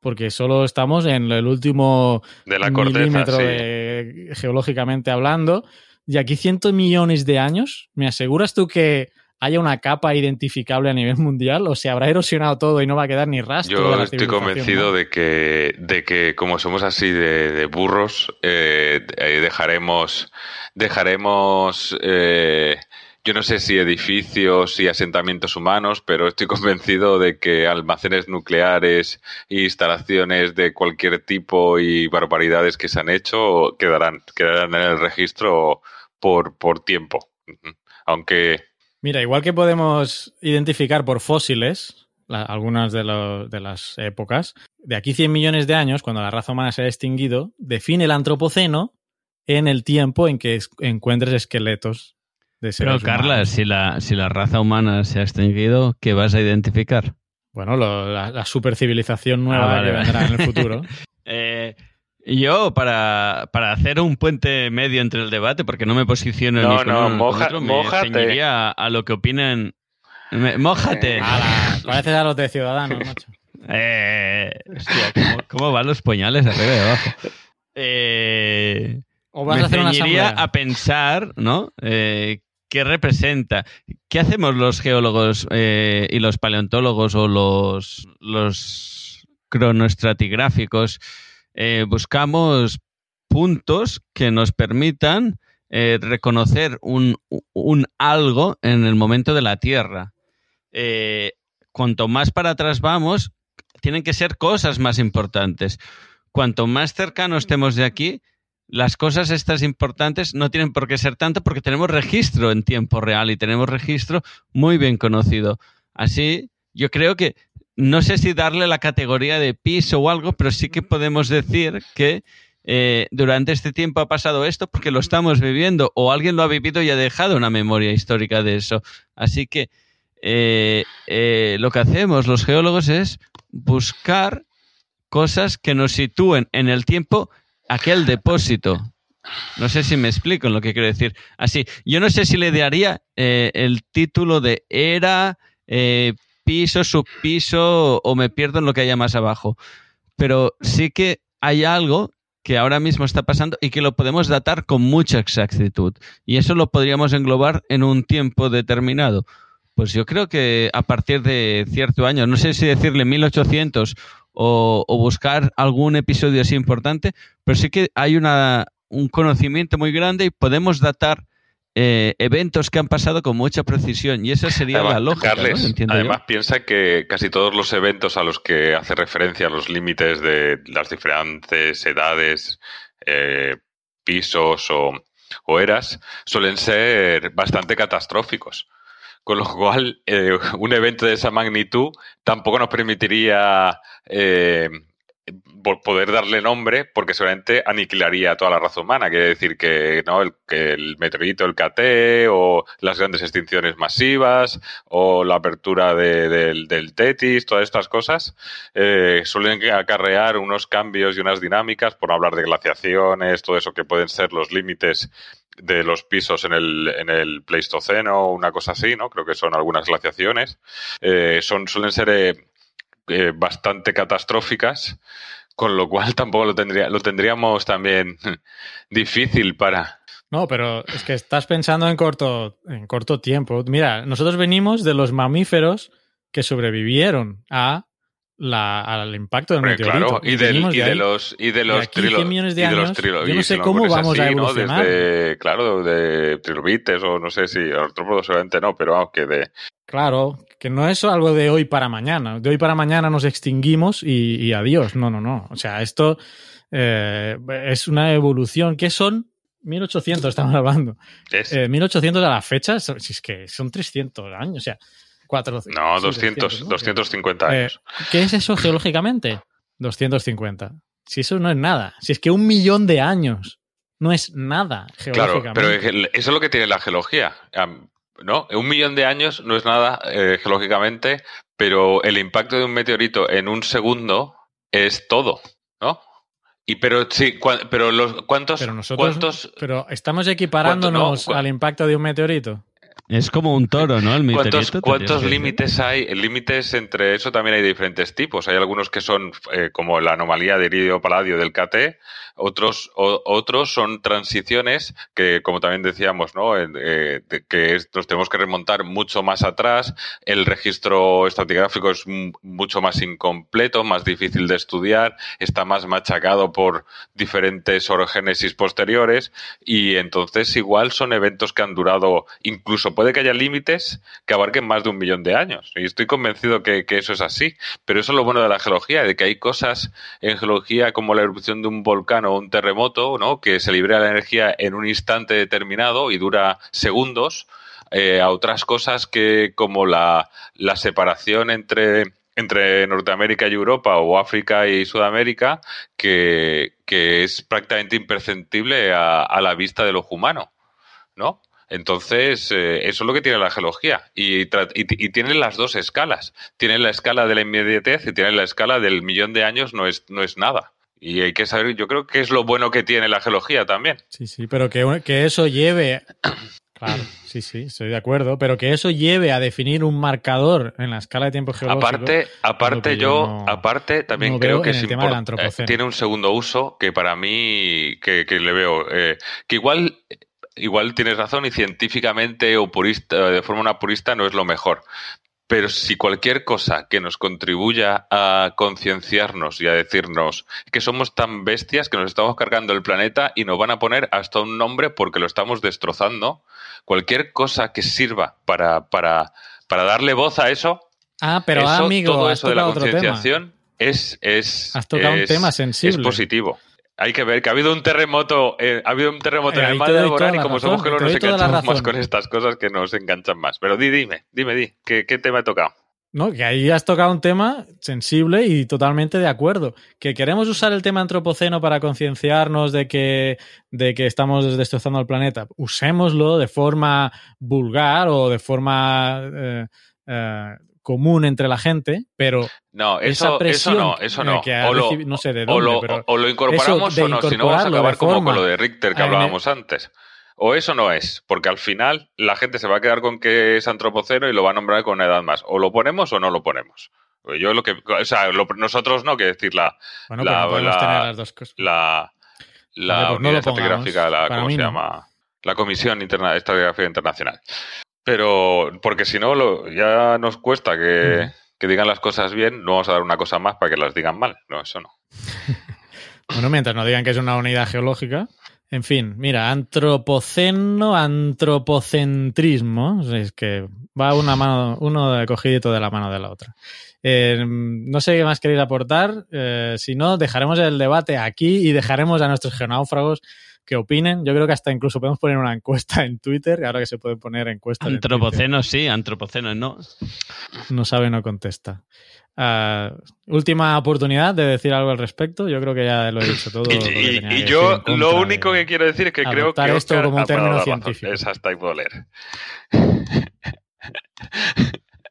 Speaker 2: porque solo estamos en el último
Speaker 4: De la corteza,
Speaker 2: milímetro
Speaker 4: sí.
Speaker 2: de- geológicamente hablando, y aquí cientos millones de años, ¿me aseguras tú que haya una capa identificable a nivel mundial o se habrá erosionado todo y no va a quedar ni rastro? de
Speaker 4: Yo
Speaker 2: la
Speaker 4: estoy convencido
Speaker 2: ¿no?
Speaker 4: de que, de que como somos así de, de burros, eh, eh, dejaremos, dejaremos, eh, yo no sé si edificios y asentamientos humanos, pero estoy convencido de que almacenes nucleares e instalaciones de cualquier tipo y barbaridades que se han hecho quedarán, quedarán en el registro por, por tiempo. Aunque
Speaker 2: Mira, igual que podemos identificar por fósiles la- algunas de, lo- de las épocas, de aquí 100 millones de años, cuando la raza humana se ha extinguido, define el antropoceno en el tiempo en que es- encuentres esqueletos de seres
Speaker 3: Pero, Carla, si la, si la raza humana se ha extinguido, ¿qué vas a identificar?
Speaker 2: Bueno, lo- la, la supercivilización nueva
Speaker 3: Ah, vale,
Speaker 2: que
Speaker 3: vale.
Speaker 2: vendrá en el futuro.
Speaker 3: Eh, yo, para, para hacer un puente medio entre el debate, porque no me posiciono
Speaker 4: No,
Speaker 3: ni con
Speaker 4: no,
Speaker 3: uno
Speaker 4: moja-
Speaker 3: otro, me a, a lo que opinan Me- mójate.
Speaker 2: Ala, pareces a los de Ciudadanos, macho.
Speaker 3: Eh, hostia, ¿cómo, cómo van los puñales arriba y abajo? Eh,
Speaker 2: O vas
Speaker 3: me
Speaker 2: a hacer una
Speaker 3: a pensar, ¿no? Eh, ¿Qué representa? ¿Qué hacemos los geólogos eh, y los paleontólogos o los, los cronoestratigráficos? Eh, buscamos puntos que nos permitan eh, reconocer un, un algo en el momento de la Tierra. Eh, cuanto más para atrás vamos, tienen que ser cosas más importantes. Cuanto más cercano estemos de aquí, las cosas estas importantes no tienen por qué ser tanto porque tenemos registro en tiempo real y tenemos registro muy bien conocido. Así, yo creo que no sé si darle la categoría de piso o algo, pero sí que podemos decir que eh, durante este tiempo ha pasado esto porque lo estamos viviendo o alguien lo ha vivido y ha dejado una memoria histórica de eso. Así que eh, eh, lo que hacemos los geólogos es buscar cosas que nos sitúen en el tiempo aquel depósito. No sé si me explico en lo que quiero decir. Así, yo no sé si le daría el título de era, piso, subpiso o me pierdo en lo que haya más abajo. Pero sí que hay algo que ahora mismo está pasando y que lo podemos datar con mucha exactitud. Y eso lo podríamos englobar en un tiempo determinado. Pues yo creo que a partir de cierto año, no sé si decirle 1800 o, o buscar algún episodio así importante, pero sí que hay una, un conocimiento muy grande y podemos datar eh, eventos que han pasado con mucha precisión. Y esa sería
Speaker 4: Además,
Speaker 3: la lógica,
Speaker 4: Carles,
Speaker 3: ¿no? Entiendo yo.
Speaker 4: además piensa que casi todos los eventos a los que hace referencia los límites de las diferentes edades, eh, pisos o, o eras suelen ser bastante catastróficos. Con lo cual, eh, un evento de esa magnitud tampoco nos permitiría eh, po- poder darle nombre porque seguramente aniquilaría toda la raza humana. Quiere decir que, ¿no? el, que el meteorito, el KT, o las grandes extinciones masivas, o la apertura de- del, del Tetis, todas estas cosas, eh, suelen acarrear unos cambios y unas dinámicas, por no hablar de glaciaciones, todo eso que pueden ser los límites de los pisos en el, en el Pleistoceno una cosa así, ¿no? Creo que son algunas glaciaciones. Eh, son, suelen ser eh, eh, bastante catastróficas, con lo cual tampoco lo, tendría, lo tendríamos también difícil para...
Speaker 2: No, pero es que estás pensando en corto, en corto tiempo. Mira, nosotros venimos de los mamíferos que sobrevivieron a la, al impacto del meteorito.
Speaker 4: claro, y, del- y de,
Speaker 2: ahí.
Speaker 4: los y de
Speaker 2: De
Speaker 4: los
Speaker 2: 100
Speaker 4: trilo-
Speaker 2: millones de
Speaker 4: de los
Speaker 2: años, yo no sé cómo
Speaker 4: pones
Speaker 2: vamos a
Speaker 4: así, ¿no?
Speaker 2: evolucionar.
Speaker 4: Desde, claro, de trilobites o no sé si artrópodos seguramente no, pero vamos, que de
Speaker 2: Claro, que no es algo de hoy para mañana. De hoy para mañana nos extinguimos y, y adiós. No, no, no. O sea, esto eh, es una evolución. ¿Qué son? 1800 estamos hablando.
Speaker 4: es-
Speaker 2: Eh, 1800 a la fecha, si es que son 300 años. O sea, 400.
Speaker 4: no,
Speaker 2: sí,
Speaker 4: 200,
Speaker 2: 300, ¿no?
Speaker 4: 250
Speaker 2: Eh,
Speaker 4: años.
Speaker 2: ¿Qué es eso geológicamente? 250. Si eso no es nada. Si es que un millón de años no es nada
Speaker 4: Claro,
Speaker 2: geológicamente.
Speaker 4: pero el- eso es lo que tiene la geología. ¿No? Un millón de años no es nada eh, geológicamente, pero el impacto de un meteorito en un segundo es todo, ¿no? Y pero sí, cua- pero los cuántos
Speaker 2: Pero nosotros,
Speaker 4: cuántos
Speaker 2: pero estamos equiparándonos al impacto de un meteorito.
Speaker 3: Es como un toro, ¿no? El
Speaker 4: ¿Cuántos, límites hay? Límites entre eso también hay diferentes tipos. Hay algunos que son eh, como la anomalía de iridio-paladio del KT, otros, o- otros son transiciones que, como también decíamos, ¿no? Eh, que es- nos tenemos que remontar mucho más atrás. El registro estratigráfico es mucho más incompleto, más difícil de estudiar, está más machacado por diferentes orogénesis posteriores y entonces igual son eventos que han durado, incluso puede que haya límites que abarquen más de un millón de años. Y estoy convencido que, que eso es así. Pero eso es lo bueno de la geología, de que hay cosas en geología como la erupción de un volcán o un terremoto, ¿no? que se libera la energía en un instante determinado y dura segundos, eh, a otras cosas que como la, separación entre entre Norteamérica y Europa o África y Sudamérica que, que es prácticamente imperceptible a, a la vista del ojo humano, ¿no? Entonces, eh, eso es lo que tiene la geología. Y, y, y tiene las dos escalas. Tiene la escala de la inmediatez y tiene la escala del millón de años no es, no es nada. Y hay que saber, yo creo que es lo bueno que tiene la geología también.
Speaker 2: Sí, sí, pero que, que eso lleve Claro, sí, sí, estoy de acuerdo, pero que eso lleve a definir un marcador en la escala de tiempo geológico.
Speaker 4: Aparte, aparte yo,
Speaker 2: no-
Speaker 4: aparte también
Speaker 2: no
Speaker 4: creo que es eh, tiene un segundo uso que para mí que, que le veo eh, que igual igual tienes razón y científicamente o purista de forma una purista no es lo mejor. Pero si cualquier cosa que nos contribuya a concienciarnos y a decirnos que somos tan bestias que nos estamos cargando el planeta y nos van a poner hasta un nombre porque lo estamos destrozando, cualquier cosa que sirva para, para, para darle voz a eso,
Speaker 2: Ah, pero
Speaker 4: eso,
Speaker 2: amigo,
Speaker 4: todo eso de la concienciación es, es,
Speaker 2: Has tocado un
Speaker 4: es-
Speaker 2: tema sensible.
Speaker 4: Es positivo. Hay que ver que ha habido un terremoto, eh, ha habido un terremoto
Speaker 2: Eh,
Speaker 4: en el mar de y como somos
Speaker 2: te
Speaker 4: nos enganchamos más con estas cosas que nos enganchan más. Pero di, dime, dime, di, ¿qué, qué tema he tocado?
Speaker 2: No, que ahí has tocado un tema sensible y totalmente de acuerdo. Que queremos usar el tema antropoceno para concienciarnos de que, de que estamos destrozando el planeta. Usémoslo de forma vulgar o de forma eh, eh, común entre la gente, pero
Speaker 4: No,
Speaker 2: esa
Speaker 4: eso,
Speaker 2: presión
Speaker 4: eso no, eso no.
Speaker 2: que ha
Speaker 4: O lo,
Speaker 2: recibi- no sé de
Speaker 4: o
Speaker 2: dónde,
Speaker 4: lo-
Speaker 2: pero
Speaker 4: o lo incorporamos
Speaker 2: eso
Speaker 4: o no, si no vamos a acabar como con lo de Richter que hablábamos antes. O eso no es, porque al final la gente se va a quedar con que es antropoceno y lo va a nombrar con una edad más. O lo ponemos o no lo ponemos. Yo lo que, o sea, lo- nosotros no, que decir la,
Speaker 2: bueno,
Speaker 4: la-
Speaker 2: no
Speaker 4: la-
Speaker 2: tener las dos cosas.
Speaker 4: la, la
Speaker 2: Vale, pues no
Speaker 4: unidad
Speaker 2: lo pongamos.
Speaker 4: estratigráfica, la,
Speaker 2: Para
Speaker 4: ¿cómo
Speaker 2: mí
Speaker 4: se
Speaker 2: no.
Speaker 4: llama? La Comisión Interna Estratigráfica Internacional. Pero, porque si no, lo- ya nos cuesta que,
Speaker 2: Mm.
Speaker 4: que digan las cosas bien, no vamos a dar una cosa más para que las digan mal. No, eso no.
Speaker 2: Bueno, mientras no digan que es una unidad geológica. En fin, mira, antropoceno, antropocentrismo. Es que va una mano, uno cogidito de la mano de la otra. Eh, no sé qué más queréis aportar. eh, si no, dejaremos el debate aquí y dejaremos a nuestros geonáufragos que opinen. Yo creo que hasta incluso podemos poner una encuesta en Twitter, ahora que se puede poner encuestas. en Twitter.
Speaker 3: Antropoceno sí, antropoceno no.
Speaker 2: No sabe, no contesta. Ah, última oportunidad de decir algo al respecto. Yo creo que ya lo he dicho todo.
Speaker 4: Y,
Speaker 2: lo
Speaker 4: yo
Speaker 2: en
Speaker 4: lo único
Speaker 2: de-
Speaker 4: que quiero decir es que creo que
Speaker 2: esto como un término científico.
Speaker 4: Es hasta doler.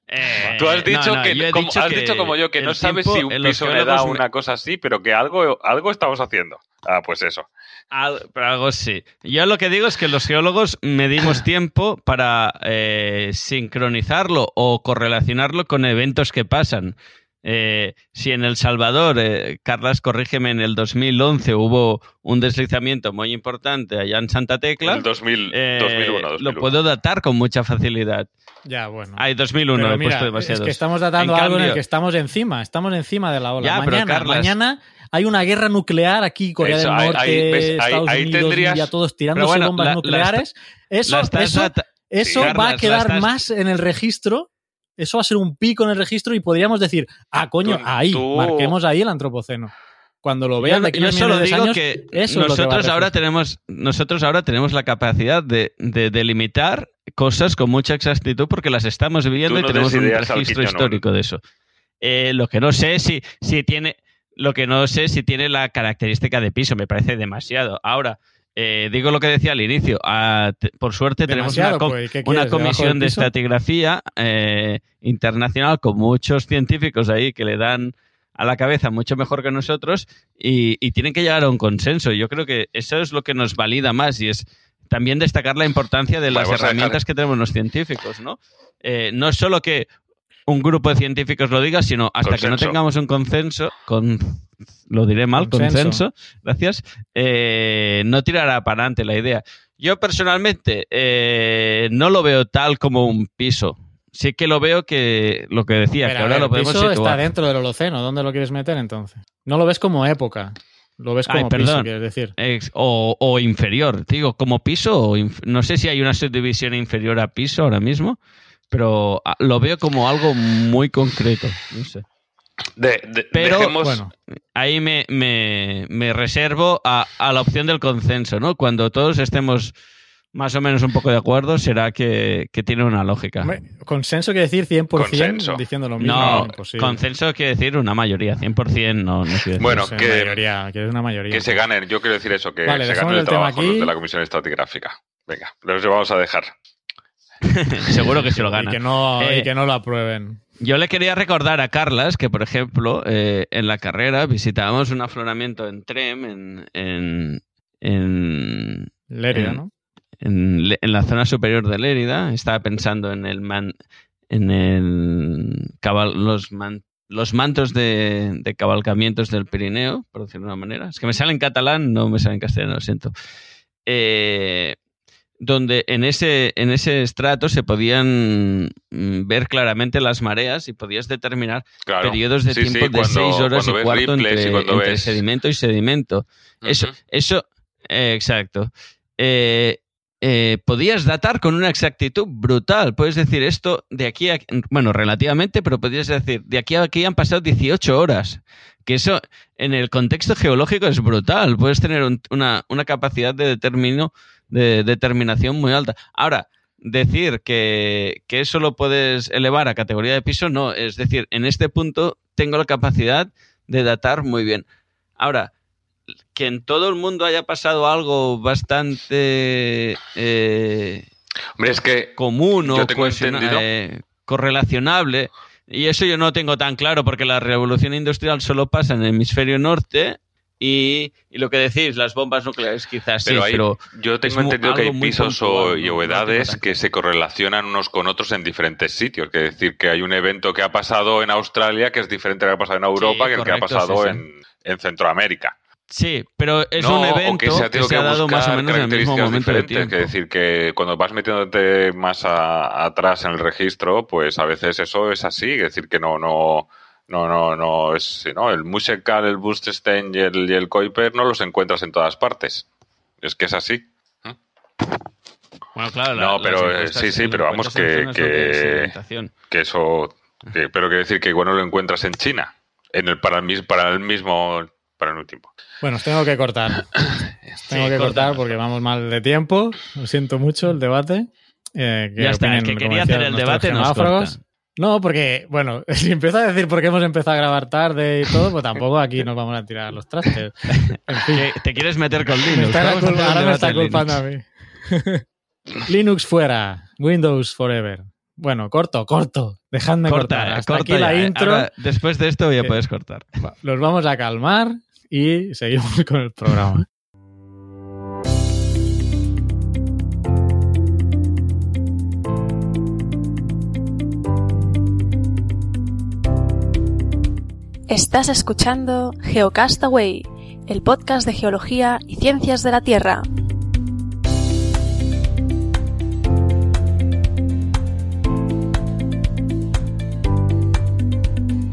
Speaker 3: Eh,
Speaker 4: Tú has dicho
Speaker 3: no,
Speaker 4: que, como,
Speaker 3: dicho
Speaker 4: has
Speaker 3: que
Speaker 4: dicho como yo que no sabes si un
Speaker 3: en
Speaker 4: piso me da una cosa así, pero que algo, algo estamos haciendo. Ah, pues eso.
Speaker 3: Al- pero algo sí. Yo lo que digo es que los geólogos medimos tiempo para eh, sincronizarlo o correlacionarlo con eventos que pasan. Eh, si en El Salvador, eh, Carlas, corrígeme, en el 2011 hubo un deslizamiento muy importante allá en Santa Tecla,
Speaker 4: El 2000,
Speaker 3: eh,
Speaker 4: 2001,
Speaker 3: lo
Speaker 4: 2001.
Speaker 3: puedo datar con mucha facilidad.
Speaker 2: Ya, bueno.
Speaker 3: Hay 2001,
Speaker 2: Pero
Speaker 3: he
Speaker 2: mira,
Speaker 3: puesto
Speaker 2: es
Speaker 3: demasiados.
Speaker 2: que estamos tratando
Speaker 3: En
Speaker 2: algo en el que estamos encima, estamos encima de la ola.
Speaker 3: Ya, pero,
Speaker 2: mañana,
Speaker 3: Carlas-
Speaker 2: mañana hay una guerra nuclear aquí, Corea
Speaker 4: Eso,
Speaker 2: del Norte,
Speaker 4: ahí ves, ahí-
Speaker 2: Estados
Speaker 4: ahí
Speaker 2: Unidos,
Speaker 4: tendrías-
Speaker 2: India, todos tirándose
Speaker 3: bueno,
Speaker 2: bombas
Speaker 3: la- la
Speaker 2: nucleares. eso,
Speaker 3: La estás
Speaker 2: eso, eso
Speaker 4: Sí,
Speaker 2: va a quedar
Speaker 3: estás-
Speaker 2: más en el registro. Eso va a ser un pico en el registro y podríamos decir, ah, coño,
Speaker 4: Tú-
Speaker 2: ahí,
Speaker 4: tú-
Speaker 2: marquemos ahí el antropoceno. Cuando lo vean de aquí
Speaker 3: yo
Speaker 2: unos
Speaker 3: solo digo
Speaker 2: años,
Speaker 3: que
Speaker 2: eso
Speaker 3: nosotros ahora tenemos nosotros ahora tenemos la capacidad de, de delimitar cosas con mucha exactitud porque las estamos viviendo y tenemos un registro histórico de eso. Eh, lo que no sé es si si tiene lo que no sé es si tiene la característica de piso, me parece demasiado. Ahora eh, digo lo que decía al inicio. ah, por suerte tenemos una, com-
Speaker 2: pues, ¿qué
Speaker 3: una comisión de estratigrafía eh, internacional con muchos científicos ahí que le dan a la cabeza mucho mejor que nosotros y, y tienen que llegar a un consenso. Yo creo que eso es lo que nos valida más y es también destacar la importancia de las
Speaker 4: Vamos dejar-
Speaker 3: herramientas que tenemos los científicos, ¿no? Eh, no es solo que un grupo de científicos lo diga, sino hasta que no
Speaker 4: Consenso.
Speaker 3: tengamos un consenso, con, lo diré mal,
Speaker 2: Consenso.
Speaker 3: consenso, gracias, eh, no tirará para adelante la idea. Yo personalmente eh, no lo veo tal como un piso. Sí que lo veo que lo que decía,
Speaker 2: Pero,
Speaker 3: que
Speaker 2: a
Speaker 3: ahora
Speaker 2: ver,
Speaker 3: lo podemos
Speaker 2: piso
Speaker 3: situar.
Speaker 2: está dentro del Holoceno. ¿Dónde lo quieres meter entonces? No lo ves como época. Lo ves
Speaker 3: Ay,
Speaker 2: como piso,
Speaker 3: perdón.
Speaker 2: quieres decir.
Speaker 3: Ex- o, o inferior, digo, como piso, o inf- no sé si hay una subdivisión inferior a piso ahora mismo, pero ah, lo veo como algo muy concreto, no sé.
Speaker 4: De- de-
Speaker 3: Pero,
Speaker 4: dejemos-
Speaker 2: Bueno,
Speaker 3: Ahí me, me, me reservo a, a la opción del consenso, ¿no? Cuando todos estemos más o menos un poco de acuerdo, será que, que tiene una lógica.
Speaker 2: consenso quiere decir 100%
Speaker 4: Consenso.
Speaker 2: diciendo lo mismo.
Speaker 3: No,
Speaker 2: imposible.
Speaker 3: consenso quiere decir una mayoría, 100% no, no quiere decir.
Speaker 4: Bueno, que-
Speaker 2: mayoría, quieres una mayoría.
Speaker 4: que se ganen, yo quiero decir eso, que
Speaker 2: Vale,
Speaker 4: se ganen el
Speaker 2: el tema
Speaker 4: trabajo
Speaker 2: aquí.
Speaker 4: los de la Comisión Estratigráfica. Venga, los vamos a dejar.
Speaker 3: Seguro que se lo
Speaker 2: Y
Speaker 3: gana.
Speaker 2: que, no,
Speaker 3: Eh,
Speaker 2: y que no lo aprueben.
Speaker 3: Yo le quería recordar a Carlas que, por ejemplo, eh, en la carrera visitábamos un afloramiento en Trem, en, en, en,
Speaker 2: Lérida,
Speaker 3: en-
Speaker 2: ¿no?
Speaker 3: en, la zona superior de Lérida. Estaba pensando en el en el los, los mantos de, de, cabalgamientos del Pirineo, por decirlo de una manera. Es que me sale en catalán, no me sale en castellano, lo siento. Eh, donde en ese, en ese estrato se podían mm, ver claramente las mareas y podías determinar periodos de tiempo de seis horas y cuarto entre, sedimento y sedimento. Eso, eso eh, exacto. Eh, eh, podías datar con una exactitud brutal. Puedes decir esto de aquí a... Bueno, relativamente, pero podrías decir, de aquí a aquí han pasado 18 horas. Que eso, en el contexto geológico, es brutal. Puedes tener una, una capacidad de determino de determinación muy alta. Ahora, decir que, que, eso lo puedes elevar a categoría de piso, no. Es decir, en este punto tengo la capacidad de datar muy bien. Ahora, que en todo el mundo haya pasado algo bastante eh,
Speaker 4: Hombre, es que
Speaker 3: común o eh, correlacionable, y eso yo no tengo tan claro porque la revolución industrial solo pasa en el hemisferio norte y, lo que decís, las bombas nucleares quizás sí, pero
Speaker 4: yo tengo entendido que hay pisos o, y edades que se correlacionan unos con otros en diferentes sitios. Que decir, que hay un evento que ha pasado en Australia que es diferente al que ha pasado en Europa que el que ha pasado En, en, Centroamérica.
Speaker 3: Sí, pero es un evento que se ha, dado más o menos en el mismo momento de tiempo.
Speaker 4: Es decir, que cuando vas metiéndote más atrás en el registro, pues a veces eso es así. Es decir, que no, no, no, no, no, es, ¿no? El Musekal, el Boosterstein y el, y el Kuiper no los encuentras en todas partes. Es que es así.
Speaker 3: Bueno, claro.
Speaker 4: no, pero eh, sí, sí, pero vamos que, que, que, eso, que, pero quiere decir que igual no lo encuentras en China, en el para el, para el mismo, para el último.
Speaker 2: Bueno, os tengo que cortar. tengo que cortar porque vamos mal de tiempo. Lo siento mucho el debate.
Speaker 3: Eh, ya está, que quería hacer el debate nos corta.
Speaker 2: No, porque, bueno, si empiezo a decir por qué hemos empezado a grabar tarde y todo, pues tampoco aquí nos vamos a tirar los trastes.
Speaker 3: Te quieres meter con Linux.
Speaker 2: ahora me está culpando a mí. Linux fuera, Windows forever. Bueno, corto, corto. Dejadme cortar. Hasta aquí la eh. intro.
Speaker 3: después de esto ya puedes cortar.
Speaker 2: Los vamos a calmar y seguimos con el programa.
Speaker 5: Estás escuchando Geocastaway, el podcast de geología y ciencias de la Tierra.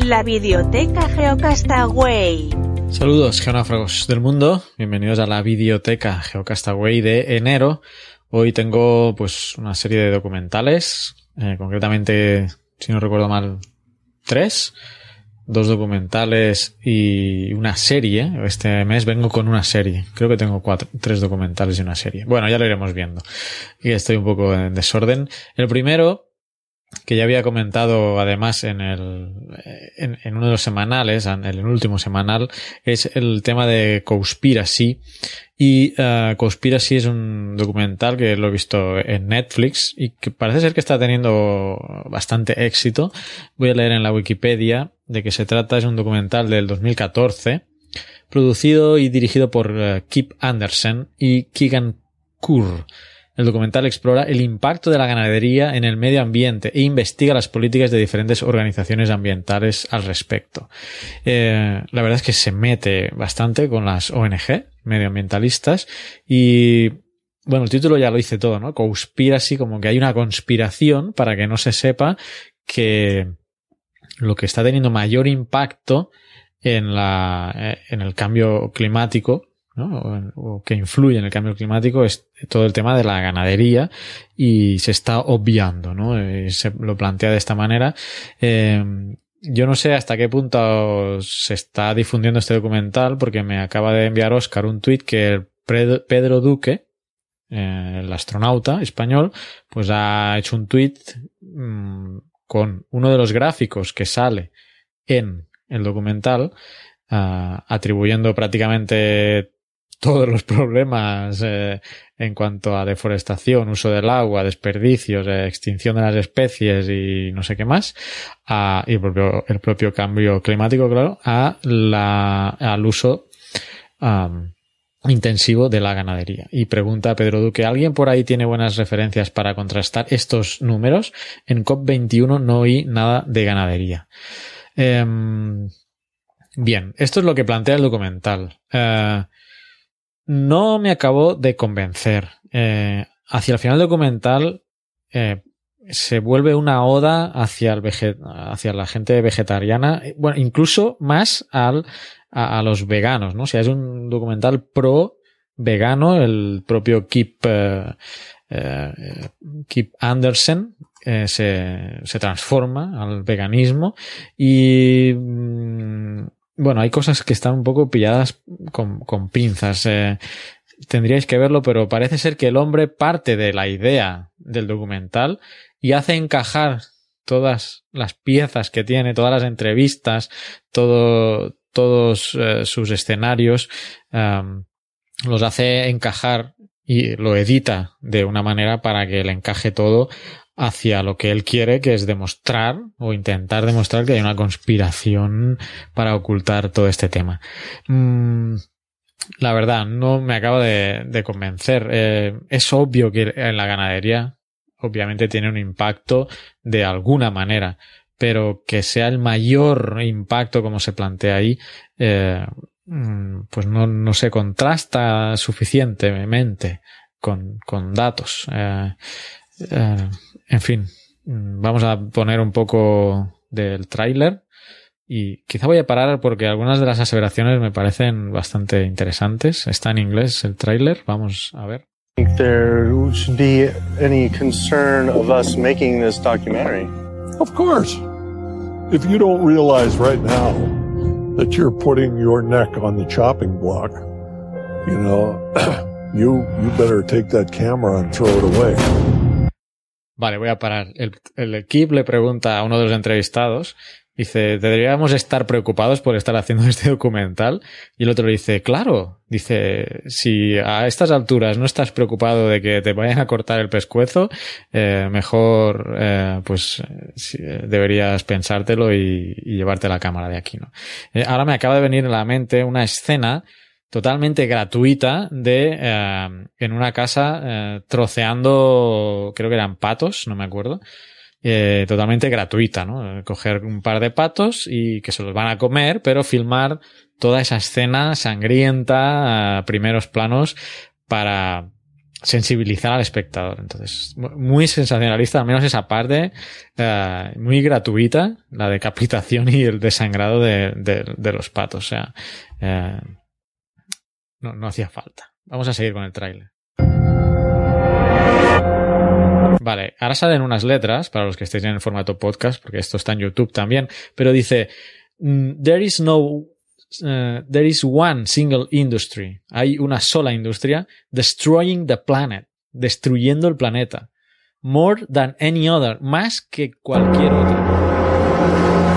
Speaker 6: La Videoteca Geocastaway.
Speaker 2: Saludos, geonáfragos del mundo. Bienvenidos a la Videoteca Geocastaway de enero. Hoy tengo pues una serie de documentales, eh, concretamente, si no recuerdo mal, tres dos documentales y una serie. Este mes vengo con una serie. Creo que tengo cuatro, tres documentales y una serie. Bueno, ya lo iremos viendo. Y estoy un poco en desorden. El primero, que ya había comentado además en el, en, uno de los semanales, en el último semanal, es el tema de Conspiracy. Y uh, Conspiracy es un documental que lo he visto en Netflix y que parece ser que está teniendo bastante éxito. Voy a leer en la Wikipedia de que se trata. Es un documental del 2014, producido y dirigido por uh, Kip Anderson y Keegan Kurr. El documental explora el impacto de la ganadería en el medio ambiente e investiga las políticas de diferentes organizaciones ambientales al respecto. Eh, la verdad es que se mete bastante con las ONG medioambientalistas y bueno, el título ya lo dice todo, ¿no? Conspiracy, como que hay una conspiración para que no se sepa que lo que está teniendo mayor impacto en la, eh, en el cambio climático o, que influye en el cambio climático es todo el tema de la ganadería y se está obviando, ¿no? Eh, se lo plantea de esta manera. Eh, yo no sé hasta qué punto se está difundiendo este documental porque me acaba de enviar Oscar un tuit que Pedro Duque, eh, el astronauta español, pues ha hecho un tuit mm, con uno de los gráficos que sale en el documental, ah, atribuyendo prácticamente todos los problemas eh, en cuanto a deforestación, uso del agua, desperdicios, eh, extinción de las especies y no sé qué más, a, y el propio, el propio cambio climático, claro, a la, al uso intensivo de la ganadería. Y pregunta a Pedro Duque, ¿alguien por ahí tiene buenas referencias para contrastar estos números? En COP21 no oí nada de ganadería. Em, bien, esto es lo que plantea el documental. Eh, no me acabó de convencer. Eh, hacia el final del documental eh, se vuelve una oda hacia, hacia la gente vegetariana, bueno, incluso más al, a, los veganos, ¿no? O sea, es un documental pro vegano, el propio Kip, Kip Anderson se, se, transforma al veganismo y mm, bueno, hay cosas que están un poco pilladas con, con pinzas. Eh, tendríais que verlo, pero parece ser que el hombre parte de la idea del documental y hace encajar todas las piezas que tiene, todas las entrevistas, todo, todos eh, sus escenarios, los hace encajar y lo edita de una manera para que le encaje todo hacia lo que él quiere, que es demostrar o intentar demostrar que hay una conspiración para ocultar todo este tema. Mm, la verdad, no me acabo de, convencer. Eh, es obvio que en la ganadería, obviamente, tiene un impacto de alguna manera, pero que sea el mayor impacto como se plantea ahí, eh, mm, pues no, no, se contrasta suficientemente con, con datos. Eh, en fin, vamos a poner un poco del tráiler y quizá voy a parar porque algunas de las aseveraciones me parecen bastante interesantes. Está en inglés el tráiler, vamos a ver.
Speaker 7: there should be any concern of us making this documentary.
Speaker 8: Of course. If you don't realize right now that you're putting your neck on the chopping block, you know, you you better take that camera and throw it away.
Speaker 2: Vale, voy a parar. El, el equipo le pregunta a uno de los entrevistados, dice, ¿deberíamos estar preocupados por estar haciendo este documental? Y el otro le dice, claro, dice, si a estas alturas no estás preocupado de que te vayan a cortar el pescuezo, eh, mejor, eh, pues, eh, deberías pensártelo y, llevarte la cámara de aquí, ¿no? Eh, ahora me acaba de venir a la mente una escena totalmente gratuita de eh, en una casa eh, troceando, creo que eran patos, no me acuerdo. Eh, totalmente gratuita, ¿no? Coger un par de patos y que se los van a comer, pero filmar toda esa escena sangrienta, primeros planos, para sensibilizar al espectador. Entonces, muy sensacionalista, al menos esa parte, muy gratuita, la decapitación y el desangrado de, de, los patos. O sea, no, hacía falta. Vamos a seguir con el tráiler. Vale, ahora salen unas letras para los que estéis en el formato podcast, porque esto está en YouTube también, pero dice, mm, there is no, uh, there is one single industry. Hay una sola industria destroying the planet, destruyendo el planeta. More than any other, más que cualquier otra.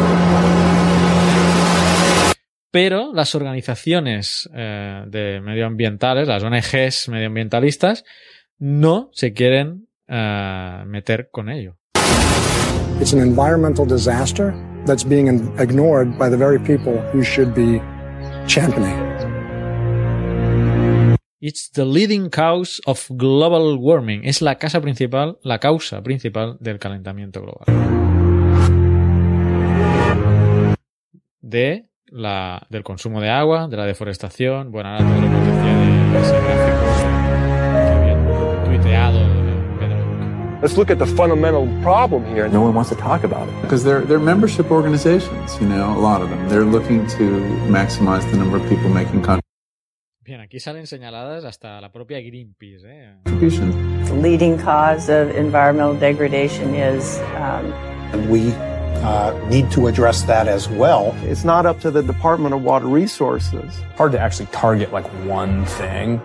Speaker 2: Pero las organizaciones eh, de medioambientales, las ONGs medioambientalistas, no se quieren uh, meter con ello.
Speaker 9: It's an environmental disaster that's being ignored by the very people who should be championing.
Speaker 2: It's the leading cause of global warming. Es la causa principal, la causa principal del calentamiento global. De la, del consumo de agua, de la deforestación, bueno, ahora todo lo que decía de ese gráfico que había tuiteado Pedro.
Speaker 7: Let's look at the fundamental problem here.
Speaker 10: No one wants to talk about it. Because they're, they're membership organizations, you know, a lot of them. They're looking to maximize the number of people making contributions.
Speaker 2: Bien, aquí salen señaladas hasta la propia Greenpeace. ¿eh?
Speaker 11: The leading cause of environmental degradation is um,
Speaker 9: we uh, need to address that as well.
Speaker 7: It's not up to the Department of Water Resources.
Speaker 12: Hard to actually target like one thing.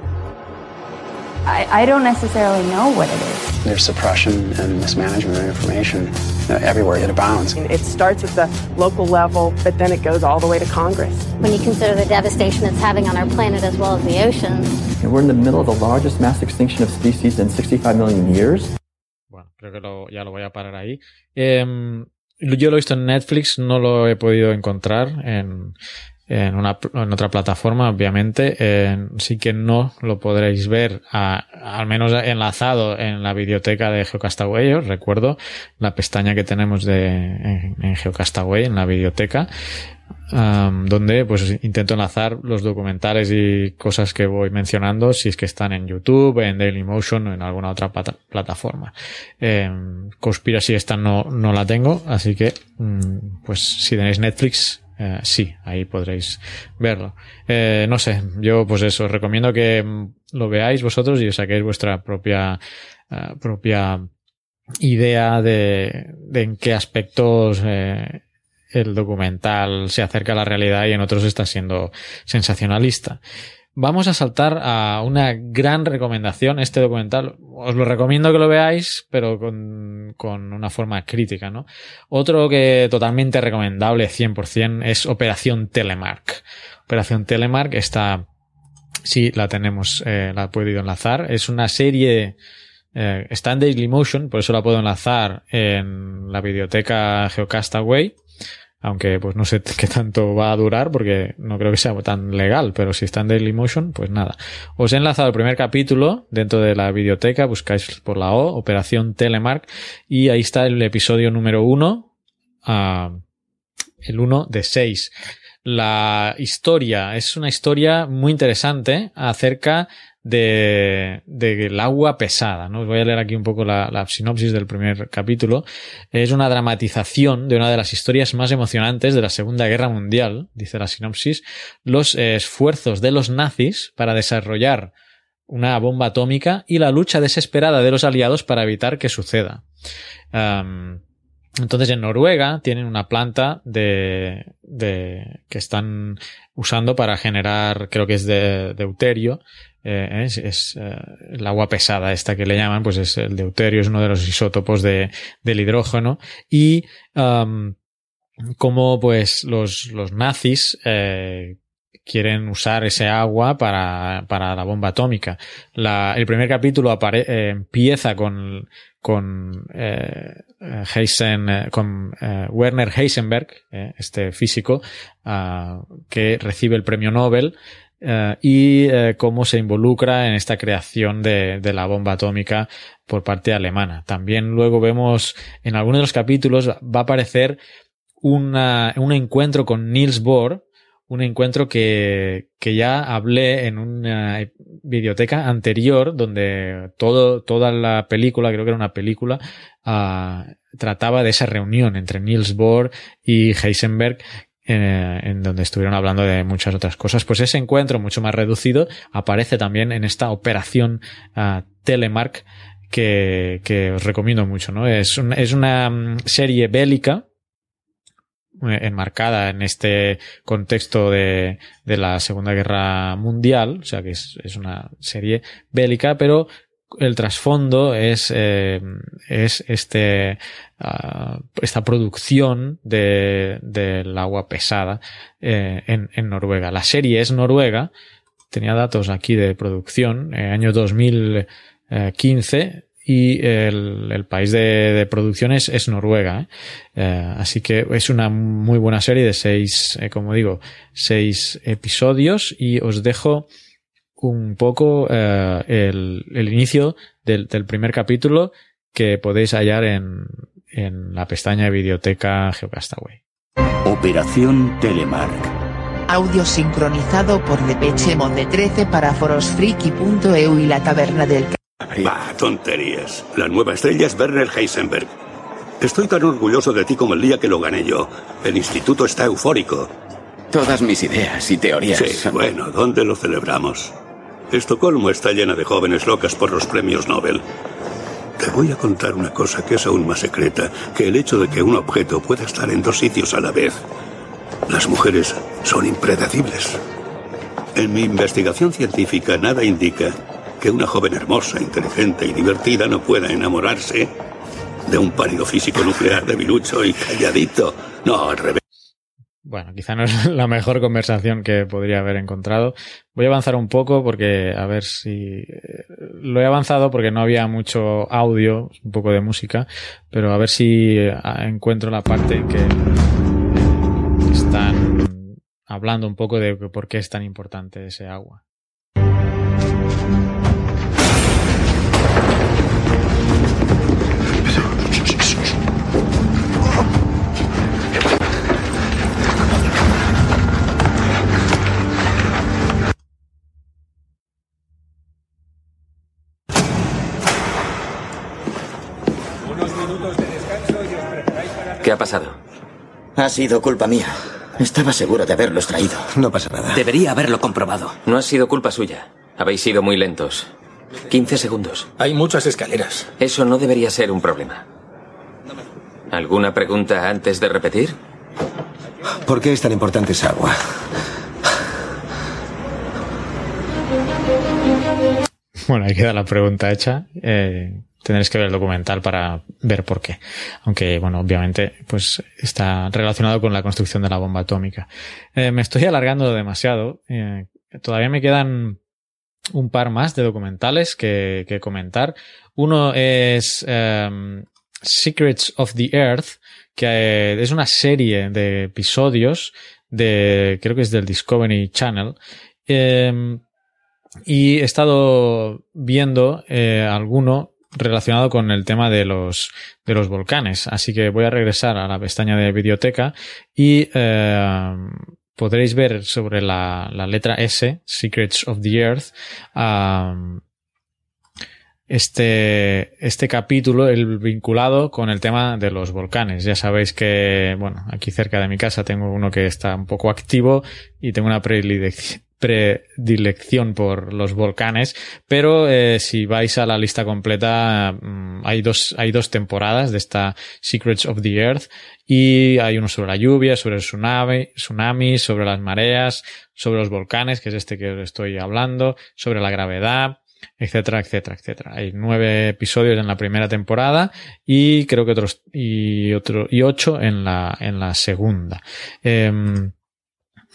Speaker 13: I, I don't necessarily know what it is.
Speaker 14: There's suppression and mismanagement of information uh, everywhere. It abounds.
Speaker 15: It starts at the local level, but then it goes all the way to Congress.
Speaker 16: When you consider the devastation it's having on our planet as well as the oceans.
Speaker 10: And we're in the middle of the largest mass extinction of species in 65 million years.
Speaker 2: Bueno, creo que lo, ya lo voy a parar ahí. Eh, Yo lo he visto en Netflix, no lo he podido encontrar en, en, una, en otra plataforma, obviamente. Eh, sí que no lo podréis ver, al menos enlazado en la biblioteca de Geocastaway. Os recuerdo la pestaña que tenemos de, en, en Geocastaway, en la biblioteca. Um, donde pues intento enlazar los documentales y cosas que voy mencionando si es que están en YouTube, en Dailymotion o en alguna otra plata plataforma. Eh, Conspiracy esta no, no la tengo, así que mm, pues si tenéis Netflix, eh, sí, ahí podréis verlo. Eh, no sé, yo pues eso, recomiendo que mm, lo veáis vosotros y os saquéis vuestra propia, uh, propia idea de, de en qué aspectos eh, el documental se acerca a la realidad y en otros está siendo sensacionalista. Vamos a saltar a una gran recomendación. Este documental os lo recomiendo que lo veáis, pero con, con una forma crítica, ¿no? Otro que totalmente recomendable 100% es Operación Telemark. Operación Telemark está, sí, la tenemos, eh, la he podido enlazar. Es una serie eh, está en Dailymotion, por eso la puedo enlazar en la biblioteca Geocastaway aunque pues no sé qué tanto va a durar porque no creo que sea tan legal, pero si está en Dailymotion, pues nada. Os he enlazado el primer capítulo dentro de la biblioteca, buscáis por la O, Operación Telemark, y ahí está el episodio número uno, uh, el uno de seis. La historia es una historia muy interesante acerca de, del agua pesada. ¿no? Os voy a leer aquí un poco la, la, sinopsis del primer capítulo. Es una dramatización de una de las historias más emocionantes de la Segunda Guerra Mundial, dice la sinopsis, los eh, esfuerzos de los nazis para desarrollar una bomba atómica y la lucha desesperada de los aliados para evitar que suceda. Entonces en Noruega tienen una planta de, de que están usando para generar, creo que es de deuterio, eh, es, es eh, el agua pesada esta que le llaman, pues es el deuterio, es uno de los isótopos de, del hidrógeno y um, como pues los, los nazis eh, quieren usar ese agua para, para la bomba atómica. La, el primer capítulo eh, empieza con, con, eh, Heisen, con Werner Heisenberg, este físico, uh, que recibe el premio Nobel Uh, y uh, cómo se involucra en esta creación de, la bomba atómica por parte alemana. También luego vemos en algunos de los capítulos va a aparecer una, un encuentro con Niels Bohr, un encuentro que, que ya hablé en una biblioteca anterior donde todo, toda la película, creo que era una película, uh, trataba de esa reunión entre Niels Bohr y Heisenberg eh, en donde estuvieron hablando de muchas otras cosas, pues ese encuentro mucho más reducido aparece también en esta operación uh, Telemark que, os recomiendo mucho, ¿no? Es, un, es una mm, serie bélica eh, enmarcada en este contexto de, de, la Segunda Guerra Mundial, o sea que es una serie bélica, pero el trasfondo es, eh, es este, uh, esta producción de, del agua pesada eh, en, Noruega. La serie es noruega, tenía datos aquí de producción, eh, año 2015, y el, país de, de, producción es, Noruega. así que es una muy buena serie de seis, como digo, seis episodios y os dejo un poco eh, el, el, inicio del, del, primer capítulo que podéis hallar en, en la pestaña de Videoteca Geocastaway.
Speaker 17: Operación Telemark.
Speaker 18: Audio sincronizado por Depeche Mode 13 para forosfriki.eu y la taberna del...
Speaker 17: Bah, tonterías. La nueva estrella es Werner Heisenberg. Estoy tan orgulloso de ti como el día que lo gané yo. El instituto está eufórico.
Speaker 19: Todas mis ideas y teorías.
Speaker 17: Sí, bueno, ¿dónde lo celebramos? Estocolmo está llena de jóvenes locas por los premios Nobel. Te voy a contar una cosa que es aún más secreta, que el hecho de que un objeto pueda estar en dos sitios a la vez. Las mujeres son impredecibles. En mi investigación científica nada indica que una joven hermosa, inteligente y divertida no pueda enamorarse de un pálido físico nuclear debilucho y calladito. No, al revés.
Speaker 2: Bueno, quizá no es la mejor conversación que podría haber encontrado. Voy a avanzar un poco porque a ver si lo he avanzado porque no había mucho audio, un poco de música, pero a ver si encuentro la parte que están hablando un poco de por qué es tan importante ese agua.
Speaker 20: ¿Qué ha pasado?
Speaker 21: Ha sido culpa mía. Estaba seguro de haberlos traído.
Speaker 20: No pasa nada.
Speaker 21: Debería haberlo comprobado.
Speaker 20: No ha sido culpa suya. Habéis sido muy lentos. 15 segundos.
Speaker 21: Hay muchas escaleras. Eso no debería ser un problema. ¿Alguna pregunta antes de repetir?
Speaker 20: ¿Por qué es tan importante esa agua?
Speaker 2: Bueno, ahí queda la pregunta hecha. Eh, tendréis que ver el documental para ver por qué. Aunque, bueno, obviamente, pues está relacionado con la construcción de la bomba atómica. Eh, me estoy alargando demasiado. Eh, todavía me quedan un par más de documentales que, comentar. Uno es um, Secrets of the Earth, que eh, es una serie de episodios de, creo que es del Discovery Channel. Eh, y he estado viendo eh, alguno relacionado con el tema de los, de los volcanes. Así que voy a regresar a la pestaña de biblioteca y eh, podréis ver sobre la, la, letra S, Secrets of the Earth, este, este capítulo, el vinculado con el tema de los volcanes. Ya sabéis que, bueno, aquí cerca de mi casa tengo uno que está un poco activo y tengo una predilección predilección por los volcanes, pero eh, si vais a la lista completa mm, hay dos hay dos temporadas de esta Secrets of the Earth y hay uno sobre la lluvia, sobre el tsunami, tsunami, sobre las mareas, sobre los volcanes, que es este que os estoy hablando, sobre la gravedad, etcétera, etcétera, etcétera. Hay nueve episodios en la primera temporada y creo que otros y otro y ocho en la en la segunda. Eh,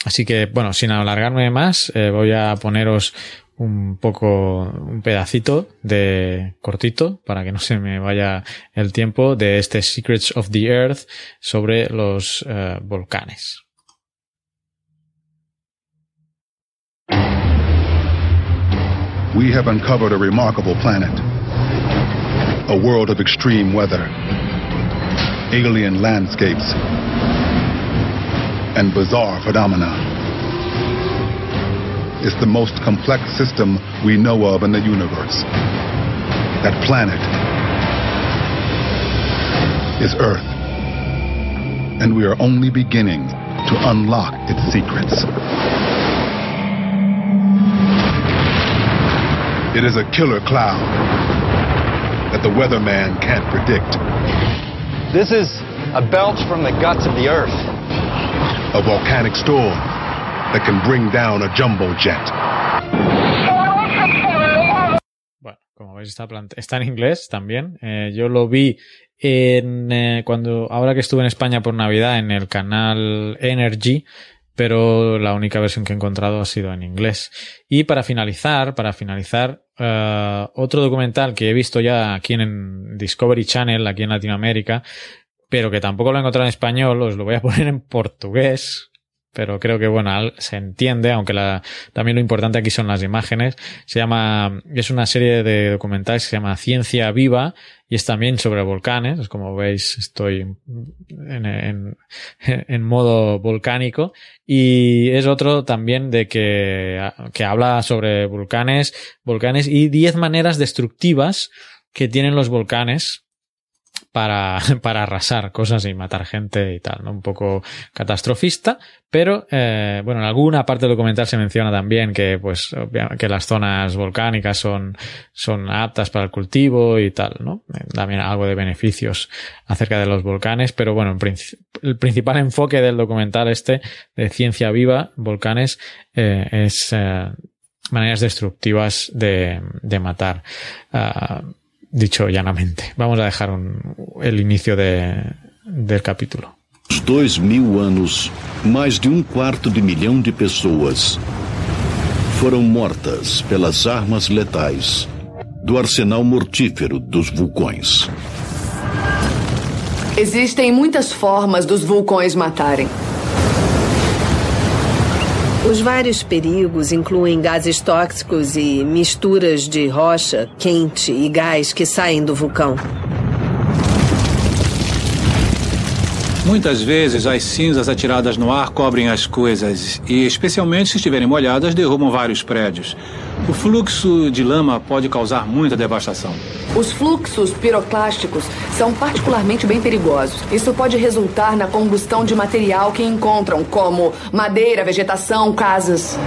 Speaker 2: Así que, bueno, sin alargarme más, eh, voy a poneros un poco, un pedacito de cortito para que no se me vaya el tiempo de este Secrets of the Earth sobre los uh, volcanes.
Speaker 22: We have uncovered a remarkable planet, a world of extreme weather, alien landscapes, and bizarre phenomena. It's the most complex system we know of in the universe. That planet is Earth. And we are only beginning to unlock its secrets. It is a killer cloud that the weatherman can't predict.
Speaker 23: This is a belch from the guts of the Earth.
Speaker 22: A volcanic storm that can bring down a jumbo jet.
Speaker 2: Bueno, como veis está, en inglés también. Eh, yo lo vi en eh, cuando ahora que estuve en España por Navidad en el canal Energy pero la única versión que he encontrado ha sido en inglés. Y para finalizar, para finalizar, uh, otro documental que he visto ya aquí en Discovery Channel, aquí en Latinoamérica, pero que tampoco lo he encontrado en español, os lo voy a poner en portugués, pero creo que bueno, se entiende, aunque la, también lo importante aquí son las imágenes. Se llama, es una serie de documentales que se llama Ciencia Viva y es también sobre volcanes. Como veis, estoy en, en, en modo volcánico y es otro también de que, que habla sobre volcanes, volcanes y 10 maneras destructivas que tienen los volcanes para, para arrasar cosas y matar gente y tal, ¿no? Un poco catastrofista, pero eh, bueno, en alguna parte del documental se menciona también que pues que las zonas volcánicas son, son aptas para el cultivo y tal, ¿no? También algo de beneficios acerca de los volcanes, pero bueno, el principal enfoque del documental este de ciencia viva, volcanes, eh, es eh, maneras destructivas de, de matar. Dicho llanamente. Vamos a dejar un, el inicio de, del capítulo.
Speaker 22: Dois mil anos, mais de um quarto de milhão de pessoas foram mortas pelas armas letais do arsenal mortífero dos vulcões.
Speaker 24: Existem muitas formas dos vulcões matarem.
Speaker 25: Os vários perigos incluem gases tóxicos e misturas de rocha, quente e gás que saem do vulcão.
Speaker 26: Muitas vezes as cinzas atiradas no ar cobrem as coisas e, especialmente se estiverem molhadas, derrubam vários prédios. O fluxo de lama pode causar muita devastação.
Speaker 27: Os fluxos piroclásticos são particularmente bem perigosos. Isso pode resultar na combustão de material que encontram, como madeira, vegetação, casas.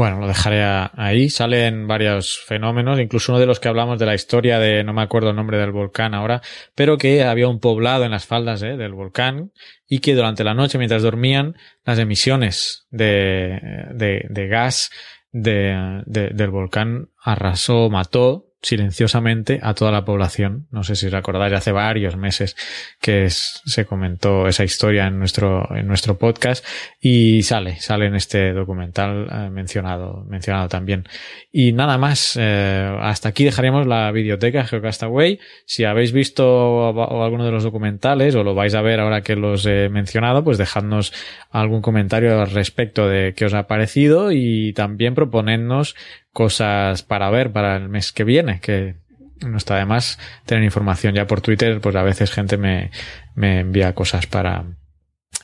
Speaker 2: Bueno, lo dejaré ahí. Salen varios fenómenos, incluso uno de los que hablamos de la historia de, no me acuerdo el nombre del volcán ahora, pero que había un poblado en las faldas ¿eh? del volcán y que durante la noche, mientras dormían, las emisiones de, de, de gas de, del volcán arrasó, mató silenciosamente a toda la población. No sé si os acordáis, hace varios meses que se comentó esa historia en nuestro, en nuestro podcast y sale, sale en este documental eh, mencionado, mencionado también. Y nada más, eh, hasta aquí dejaremos la biblioteca Geocastaway. Si habéis visto alguno de los documentales o lo vais a ver ahora que los he mencionado, pues dejadnos algún comentario al respecto de qué os ha parecido y también proponednos cosas para ver para el mes que viene, que no está de más tener información ya por Twitter, pues a veces gente me, me envía cosas para,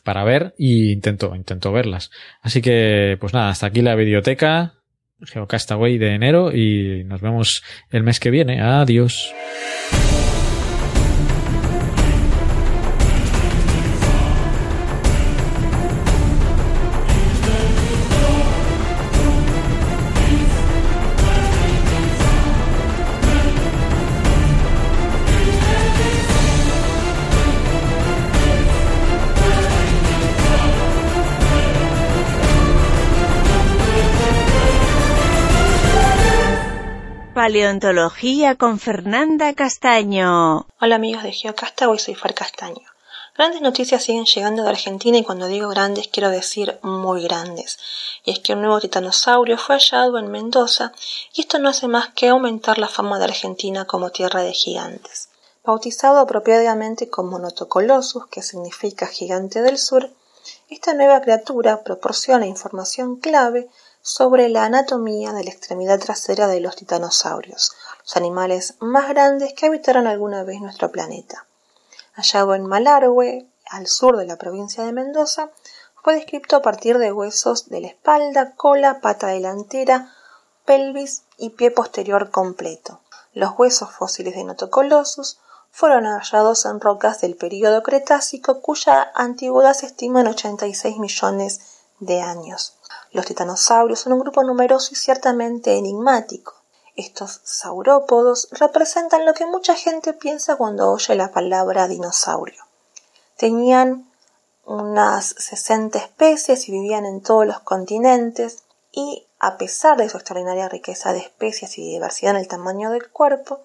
Speaker 2: para ver y intento, intento verlas. Así que, pues nada, hasta aquí la biblioteca Geocastaway de enero y nos vemos el mes que viene. Adiós.
Speaker 6: Paleontología con Fernanda Castaño.
Speaker 24: Hola amigos de Geocastaway, soy Far Castaño. Grandes noticias siguen llegando de Argentina y cuando digo grandes quiero decir muy grandes. Y es que un nuevo titanosaurio fue hallado en Mendoza y esto no hace más que aumentar la fama de Argentina como tierra de gigantes. Bautizado apropiadamente como Notocolossus, que significa gigante del sur, esta nueva criatura proporciona información clave sobre la anatomía de la extremidad trasera de los titanosaurios, los animales más grandes que habitaron alguna vez nuestro planeta. Hallado en Malargüe, al sur de la provincia de Mendoza, fue descrito a partir de huesos de la espalda, cola, pata delantera, pelvis y pie posterior completo. Los huesos fósiles de Notocolossus fueron hallados en rocas del período Cretácico cuya antigüedad se estima en 86 millones de años. Los titanosaurios son un grupo numeroso y ciertamente enigmático. Estos saurópodos representan lo que mucha gente piensa cuando oye la palabra dinosaurio. Tenían unas 60 especies y vivían en todos los continentes y a pesar de su extraordinaria riqueza de especies y diversidad en el tamaño del cuerpo,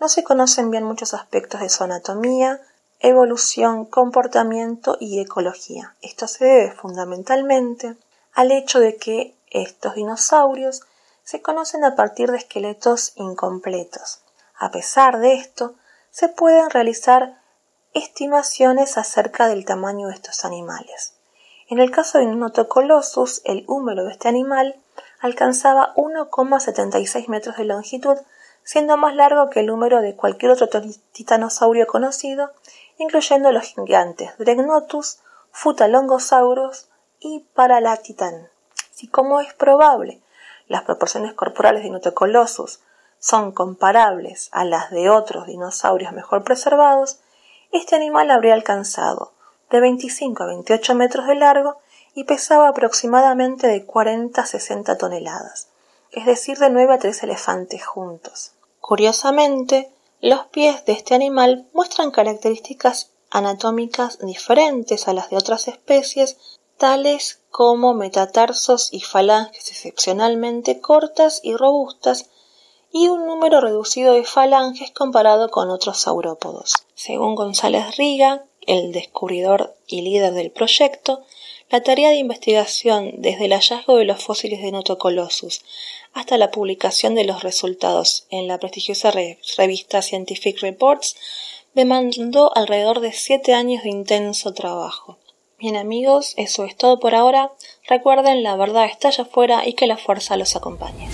Speaker 24: no se conocen bien muchos aspectos de su anatomía, evolución, comportamiento y ecología. Esto se debe fundamentalmente al hecho de que estos dinosaurios se conocen a partir de esqueletos incompletos. A pesar de esto, se pueden realizar estimaciones acerca del tamaño de estos animales. En el caso de Notocolossus, el húmero de este animal alcanzaba 1,76 metros de longitud, siendo más largo que el húmero de cualquier otro titanosaurio conocido, incluyendo los gigantes Dregnotus, Futalongosaurus, y para la titán. Si como es probable las proporciones corporales de Notocolossus son comparables a las de otros dinosaurios mejor preservados, este animal habría alcanzado de 25 a 28 metros de largo y pesaba aproximadamente de 40 a 60 toneladas, es decir, de 9 a 3 elefantes juntos. Curiosamente, los pies de este animal muestran características anatómicas diferentes a las de otras especies tales como metatarsos y falanges excepcionalmente cortas y robustas, y un número reducido de falanges comparado con otros saurópodos. Según González Riga, el descubridor y líder del proyecto, la tarea de investigación desde el hallazgo de los fósiles de Notocolossus hasta la publicación de los resultados en la prestigiosa revista Scientific Reports demandó alrededor de siete años de intenso trabajo. Bien amigos, eso es todo por ahora. Recuerden, la verdad está allá afuera y que la fuerza los acompañe.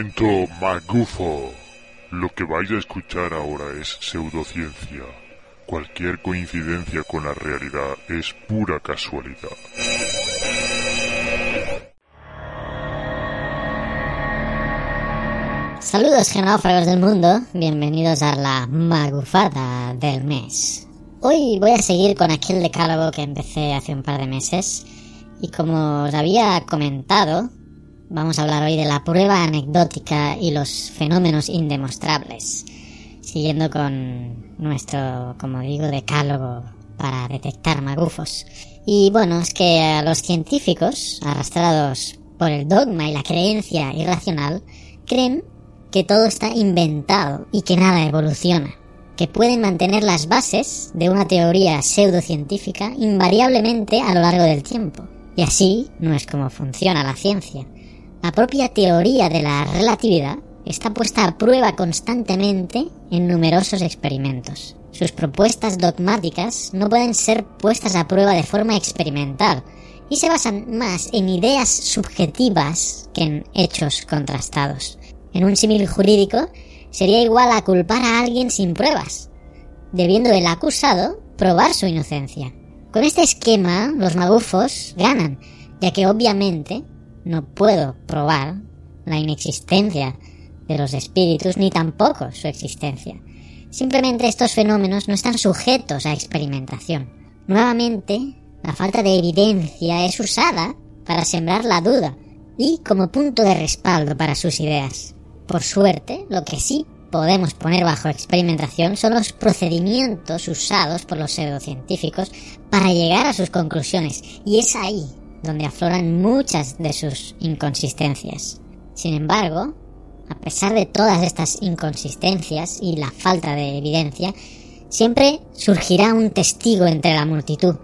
Speaker 28: Momento magufo. Lo que vais a escuchar ahora es pseudociencia. Cualquier coincidencia con la realidad es pura casualidad.
Speaker 16: Saludos genófagos del mundo, bienvenidos a la magufada del mes. Hoy voy a seguir con aquel decálogo que empecé hace un par de meses y como os había comentado, vamos a hablar hoy de la prueba anecdótica y los fenómenos indemostrables, siguiendo con nuestro, como digo, decálogo para detectar magufos. Y bueno, es que a los científicos, arrastrados por el dogma y la creencia irracional, creen que todo está inventado y que nada evoluciona, que pueden mantener las bases de una teoría pseudocientífica invariablemente a lo largo del tiempo. Y así no es como funciona la ciencia. La propia teoría de la relatividad está puesta a prueba constantemente en numerosos experimentos. Sus propuestas dogmáticas no pueden ser puestas a prueba de forma experimental y se basan más en ideas subjetivas que en hechos contrastados. En un símil jurídico, sería igual a culpar a alguien sin pruebas, debiendo el acusado probar su inocencia. Con este esquema, los magufos ganan, ya que obviamente no puedo probar la inexistencia de los espíritus ni tampoco su existencia. Simplemente estos fenómenos no están sujetos a experimentación. Nuevamente, la falta de evidencia es usada para sembrar la duda y como punto de respaldo para sus ideas. Por suerte, lo que sí podemos poner bajo experimentación son los procedimientos usados por los pseudocientíficos para llegar a sus conclusiones, y es ahí donde afloran muchas de sus inconsistencias. Sin embargo, a pesar de todas estas inconsistencias y la falta de evidencia, siempre surgirá un testigo entre la multitud,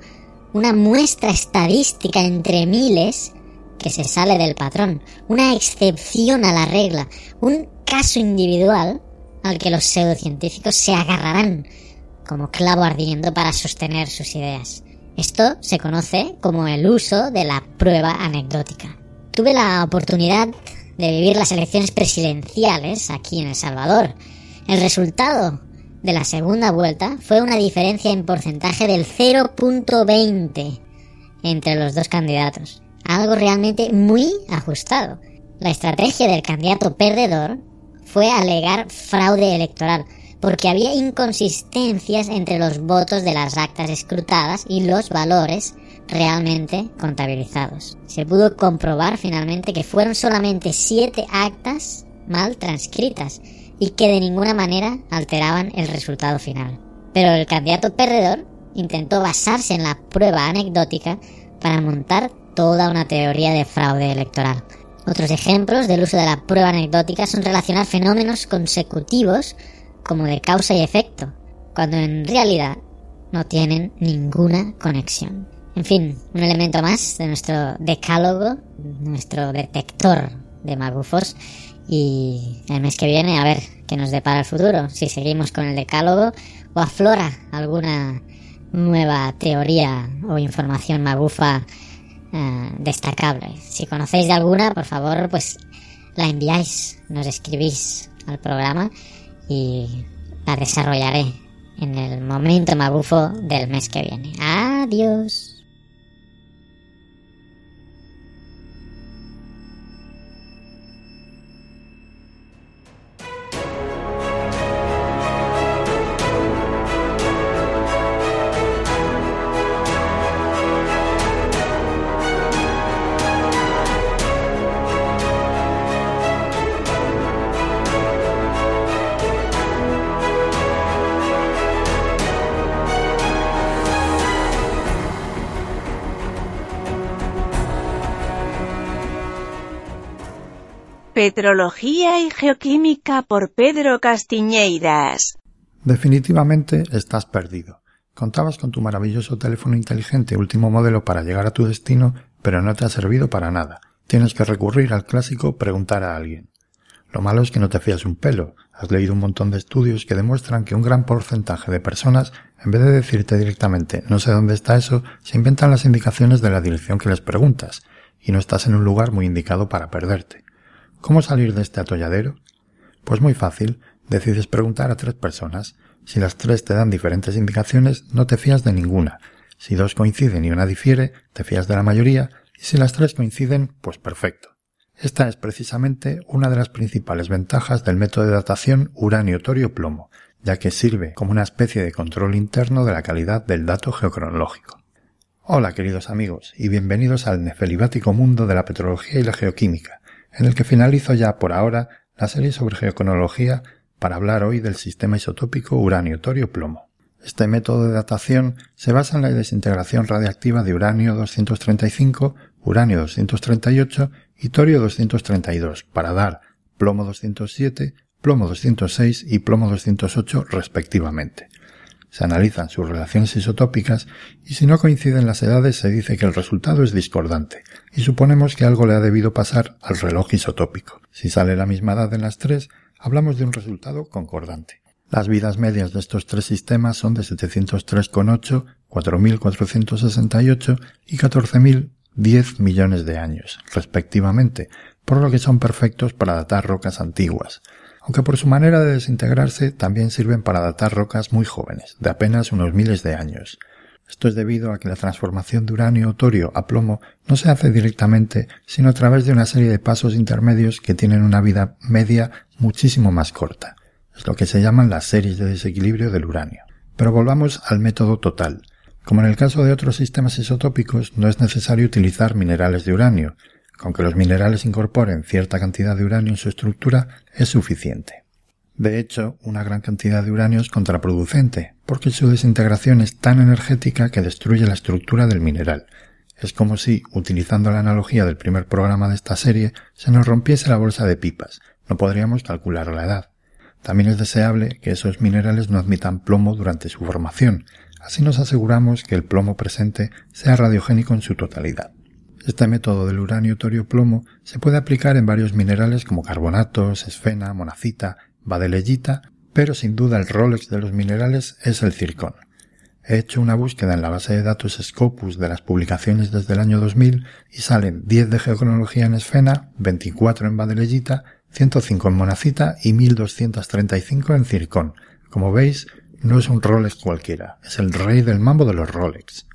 Speaker 16: una muestra estadística entre miles que se sale del patrón, una excepción a la regla, un caso individual al que los pseudocientíficos se agarrarán como clavo ardiendo para sostener sus ideas. Esto se conoce como el uso de la prueba anecdótica. Tuve la oportunidad de vivir las elecciones presidenciales aquí en El Salvador. El resultado de la segunda vuelta fue una diferencia en porcentaje del 0.20 entre los dos candidatos algo realmente muy ajustado. La estrategia del candidato perdedor fue alegar fraude electoral, porque había inconsistencias entre los votos de las actas escrutadas y los valores realmente contabilizados. Se pudo comprobar finalmente que fueron solamente siete actas mal transcritas y que de ninguna manera alteraban el resultado final. Pero el candidato perdedor intentó basarse en la prueba anecdótica para montar toda una teoría de fraude electoral. Otros ejemplos del uso de la prueba anecdótica son relacionar fenómenos consecutivos como de causa y efecto, cuando en realidad no tienen ninguna conexión. En fin, un elemento más de nuestro decálogo, nuestro detector de magufos. Y el mes que viene a ver qué nos depara el futuro, si seguimos con el decálogo o aflora alguna nueva teoría o información magufa eh, destacable. Si conocéis de alguna, por favor, pues la enviáis, nos escribís al programa y la desarrollaré en el momento magufo del mes que viene. Adiós.
Speaker 6: Petrología y Geoquímica por Pedro Castiñeiras.
Speaker 29: Definitivamente estás perdido. Contabas con tu maravilloso teléfono inteligente último modelo para llegar a tu destino, pero no te ha servido para nada. Tienes que recurrir al clásico preguntar a alguien. Lo malo es que no te fías un pelo. Has leído un montón de estudios que demuestran que un gran porcentaje de personas, en vez de decirte directamente no sé dónde está eso, se inventan las indicaciones de la dirección que les preguntas, y no estás en un lugar muy indicado para perderte. ¿Cómo salir de este atolladero? Pues muy fácil, decides preguntar a tres personas. Si las tres te dan diferentes indicaciones, no te fías de ninguna. Si dos coinciden y una difiere, te fías de la mayoría, y si las tres coinciden, pues perfecto. Esta es precisamente una de las principales ventajas del método de datación uranio-torio-plomo, ya que sirve como una especie de control interno de la calidad del dato geocronológico. Hola queridos amigos y bienvenidos al nefelibático mundo de la petrología y la geoquímica, en el que finalizo ya por ahora la serie sobre geocronología para hablar hoy del sistema isotópico uranio-torio-plomo. Este método de datación se basa en la desintegración radiactiva de uranio 235, uranio 238 y torio 232 para dar plomo 207, plomo 206 y plomo 208 respectivamente. Se analizan sus relaciones isotópicas y si no coinciden las edades se dice que el resultado es discordante y suponemos que algo le ha debido pasar al reloj isotópico. Si sale la misma edad en las tres, hablamos de un resultado concordante. Las vidas medias de estos tres sistemas son de 703,8, 4.468 y 14.010 millones de años, respectivamente, por lo que son perfectos para datar rocas antiguas, aunque por su manera de desintegrarse también sirven para datar rocas muy jóvenes, de apenas unos miles de años. Esto es debido a que la transformación de uranio o torio a plomo no se hace directamente, sino a través de una serie de pasos intermedios que tienen una vida media muchísimo más corta. Es lo que se llaman las series de desequilibrio del uranio. Pero volvamos al método total. Como en el caso de otros sistemas isotópicos, no es necesario utilizar minerales de uranio, con que los minerales incorporen cierta cantidad de uranio en su estructura es suficiente. De hecho, una gran cantidad de uranio es contraproducente, porque su desintegración es tan energética que destruye la estructura del mineral. Es como si, utilizando la analogía del primer programa de esta serie, se nos rompiese la bolsa de pipas. No podríamos calcular la edad. También es deseable que esos minerales no admitan plomo durante su formación. Así nos aseguramos que el plomo presente sea radiogénico en su totalidad. Este método del uranio torio plomo se puede aplicar en varios minerales como carbonatos, esfena, monacita, badelellita, pero sin duda el Rolex de los minerales es el circón. He hecho una búsqueda en la base de datos Scopus de las publicaciones desde el año 2000 y salen 10 de geocronología en esfena, 24 en badelellita, 105 en monacita y 1235 en circón. Como veis, no es un Rolex cualquiera, es el rey del mambo de los Rolex.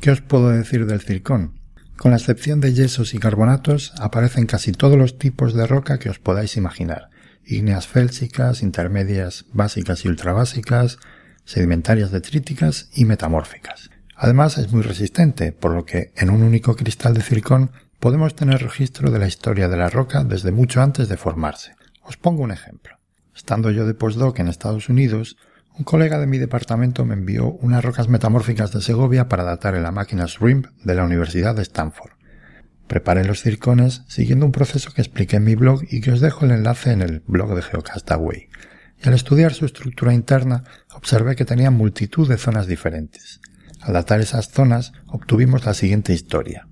Speaker 29: ¿Qué os puedo decir del circón? Con la excepción de yesos y carbonatos, aparecen casi todos los tipos de roca que os podáis imaginar. Ígneas félsicas, intermedias básicas y ultrabásicas, sedimentarias detríticas y metamórficas. Además es muy resistente, por lo que en un único cristal de circón podemos tener registro de la historia de la roca desde mucho antes de formarse. Os pongo un ejemplo. Estando yo de postdoc en Estados Unidos, un colega de mi departamento me envió unas rocas metamórficas de Segovia para datar en la máquina SRIMP de la Universidad de Stanford. Preparé los circones siguiendo un proceso que expliqué en mi blog y que os dejo el enlace en el blog de Geocastaway. Y al estudiar su estructura interna, observé que tenía multitud de zonas diferentes. Al datar esas zonas, obtuvimos la siguiente historia.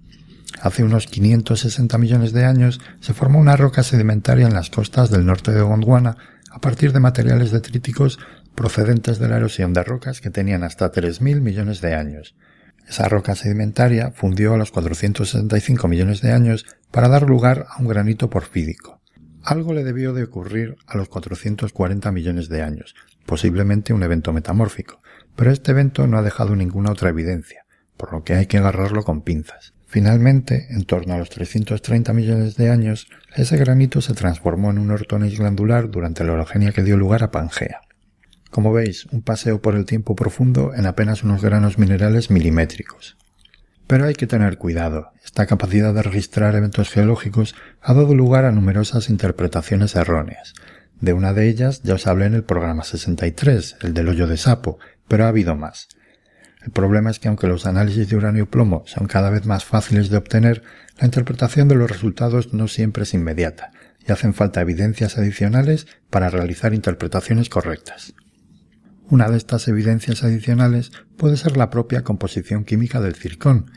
Speaker 29: Hace unos 560 millones de años se formó una roca sedimentaria en las costas del norte de Gondwana a partir de materiales detríticos procedentes de la erosión de rocas que tenían hasta 3.000 millones de años. Esa roca sedimentaria fundió a los 465 millones de años para dar lugar a un granito porfídico. Algo le debió de ocurrir a los 440 millones de años, posiblemente un evento metamórfico, pero este evento no ha dejado ninguna otra evidencia, por lo que hay que agarrarlo con pinzas. Finalmente, en torno a los 330 millones de años, ese granito se transformó en un ortonis glandular durante la orogenia que dio lugar a Pangea. Como veis, un paseo por el tiempo profundo en apenas unos granos minerales milimétricos. Pero hay que tener cuidado. Esta capacidad de registrar eventos geológicos ha dado lugar a numerosas interpretaciones erróneas. De una de ellas ya os hablé en el programa 63, el del hoyo de sapo, pero ha habido más. El problema es que aunque los análisis de uranio y plomo son cada vez más fáciles de obtener, la interpretación de los resultados no siempre es inmediata y hacen falta evidencias adicionales para realizar interpretaciones correctas. Una de estas evidencias adicionales puede ser la propia composición química del circón.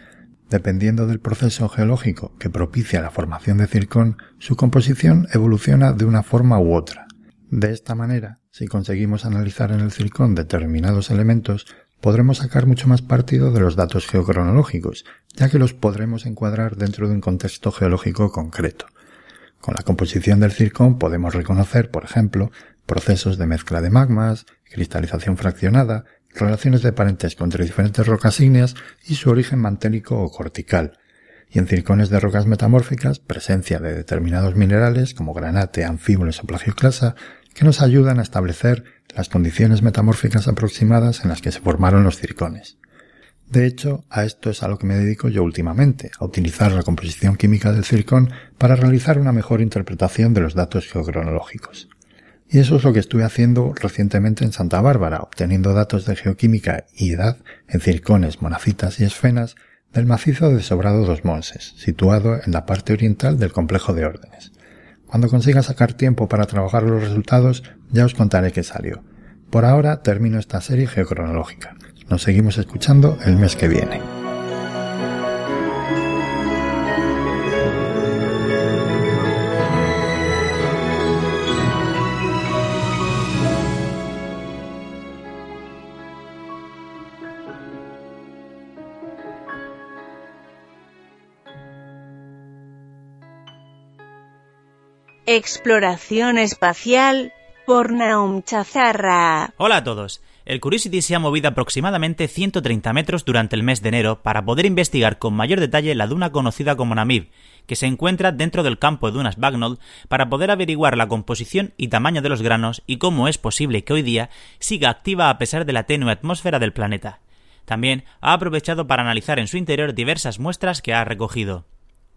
Speaker 29: Dependiendo del proceso geológico que propicia la formación de circón, su composición evoluciona de una forma u otra. De esta manera, si conseguimos analizar en el circón determinados elementos, podremos sacar mucho más partido de los datos geocronológicos, ya que los podremos encuadrar dentro de un contexto geológico concreto. Con la composición del circón podemos reconocer, por ejemplo, procesos de mezcla de magmas, cristalización fraccionada, relaciones de parentesco entre diferentes rocas ígneas y su origen manténico o cortical, y en circones de rocas metamórficas, presencia de determinados minerales como granate, anfíboles o plagioclasa, que nos ayudan a establecer las condiciones metamórficas aproximadas en las que se formaron los circones. De hecho, a esto es a lo que me dedico yo últimamente, a utilizar la composición química del circón para realizar una mejor interpretación de los datos geocronológicos. Y eso es lo que estuve haciendo recientemente en Santa Bárbara, obteniendo datos de geoquímica y edad en circones, monacitas y esfenas del macizo de Sobrado dos Monses, situado en la parte oriental del complejo de órdenes. Cuando consiga sacar tiempo para trabajar los resultados, ya os contaré qué salió. Por ahora termino esta serie geocronológica. Nos seguimos escuchando el mes que viene.
Speaker 6: Exploración espacial por Naum Chazarra.
Speaker 30: Hola a todos. El Curiosity se ha movido aproximadamente 130 metros durante el mes de enero para poder investigar con mayor detalle la duna conocida como Namib, que se encuentra dentro del campo de dunas Bagnall para poder averiguar la composición y tamaño de los granos y cómo es posible que hoy día siga activa a pesar de la tenue atmósfera del planeta. También ha aprovechado para analizar en su interior diversas muestras que ha recogido.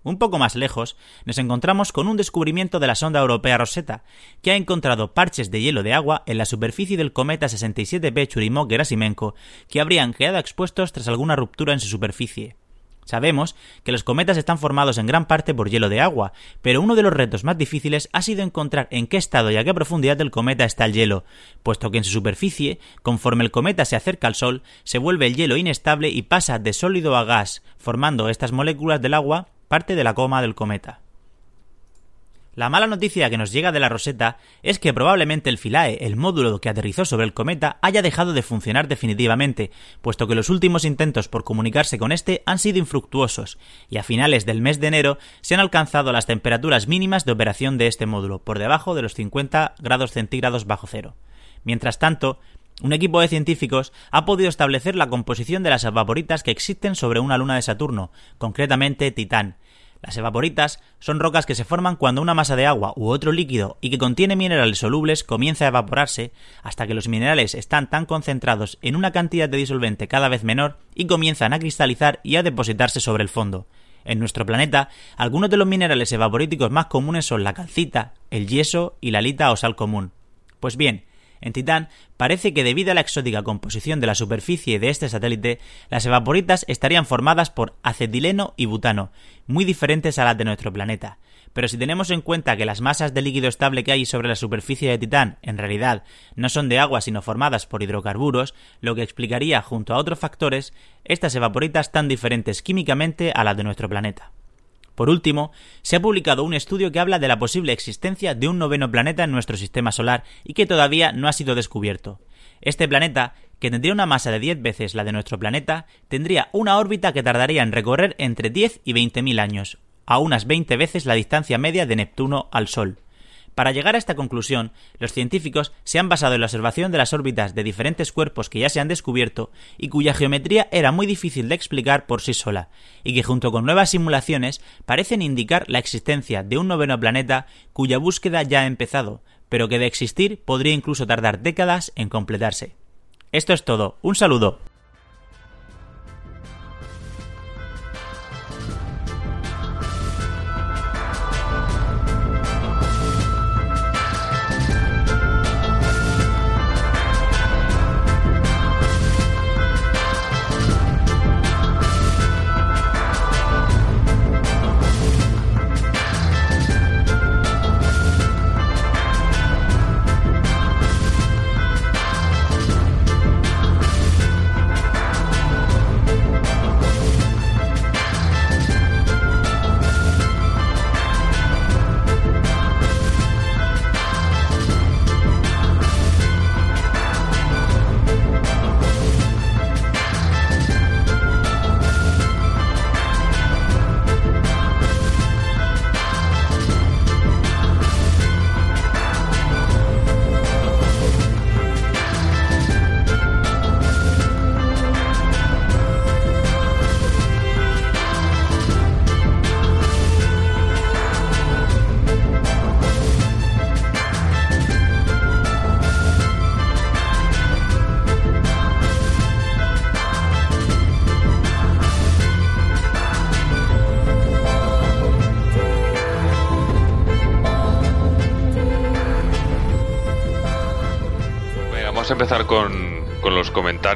Speaker 30: Un poco más lejos, nos encontramos con un descubrimiento de la sonda europea Rosetta, que ha encontrado parches de hielo de agua en la superficie del cometa 67P Churyumov-Gerasimenko que habrían quedado expuestos tras alguna ruptura en su superficie. Sabemos que los cometas están formados en gran parte por hielo de agua, pero uno de los retos más difíciles ha sido encontrar en qué estado y a qué profundidad del cometa está el hielo, puesto que en su superficie, conforme el cometa se acerca al Sol, se vuelve el hielo inestable y pasa de sólido a gas, formando estas moléculas del agua parte de la coma del cometa. La mala noticia que nos llega de la Rosetta es que probablemente el Philae, el módulo que aterrizó sobre el cometa, haya dejado de funcionar definitivamente, puesto que los últimos intentos por comunicarse con este han sido infructuosos, y a finales del mes de enero se han alcanzado las temperaturas mínimas de operación de este módulo, por debajo de los 50 grados centígrados bajo cero. Mientras tanto, un equipo de científicos ha podido establecer la composición de las evaporitas que existen sobre una luna de Saturno, concretamente Titán. Las evaporitas son rocas que se forman cuando una masa de agua u otro líquido y que contiene minerales solubles comienza a evaporarse hasta que los minerales están tan concentrados en una cantidad de disolvente cada vez menor y comienzan a cristalizar y a depositarse sobre el fondo. En nuestro planeta, algunos de los minerales evaporíticos más comunes son la calcita, el yeso y la lita o sal común. Pues bien, en Titán, parece que debido a la exótica composición de la superficie de este satélite, las evaporitas estarían formadas por acetileno y butano, muy diferentes a las de nuestro planeta. Pero si tenemos en cuenta que las masas de líquido estable que hay sobre la superficie de Titán en realidad no son de agua sino formadas por hidrocarburos, lo que explicaría, junto a otros factores, estas evaporitas tan diferentes químicamente a las de nuestro planeta. Por último, se ha publicado un estudio que habla de la posible existencia de un noveno planeta en nuestro sistema solar y que todavía no ha sido descubierto. Este planeta, que tendría una masa de 10 veces la de nuestro planeta, tendría una órbita que tardaría en recorrer entre 10 y 20.000 años, a unas 20 veces la distancia media de Neptuno al Sol. Para llegar a esta conclusión, los científicos se han basado en la observación de las órbitas de diferentes cuerpos que ya se han descubierto y cuya geometría era muy difícil de explicar por sí sola, y que junto con nuevas simulaciones parecen indicar la existencia de un noveno planeta cuya búsqueda ya ha empezado, pero que de existir podría incluso tardar décadas en completarse. Esto es todo, un saludo.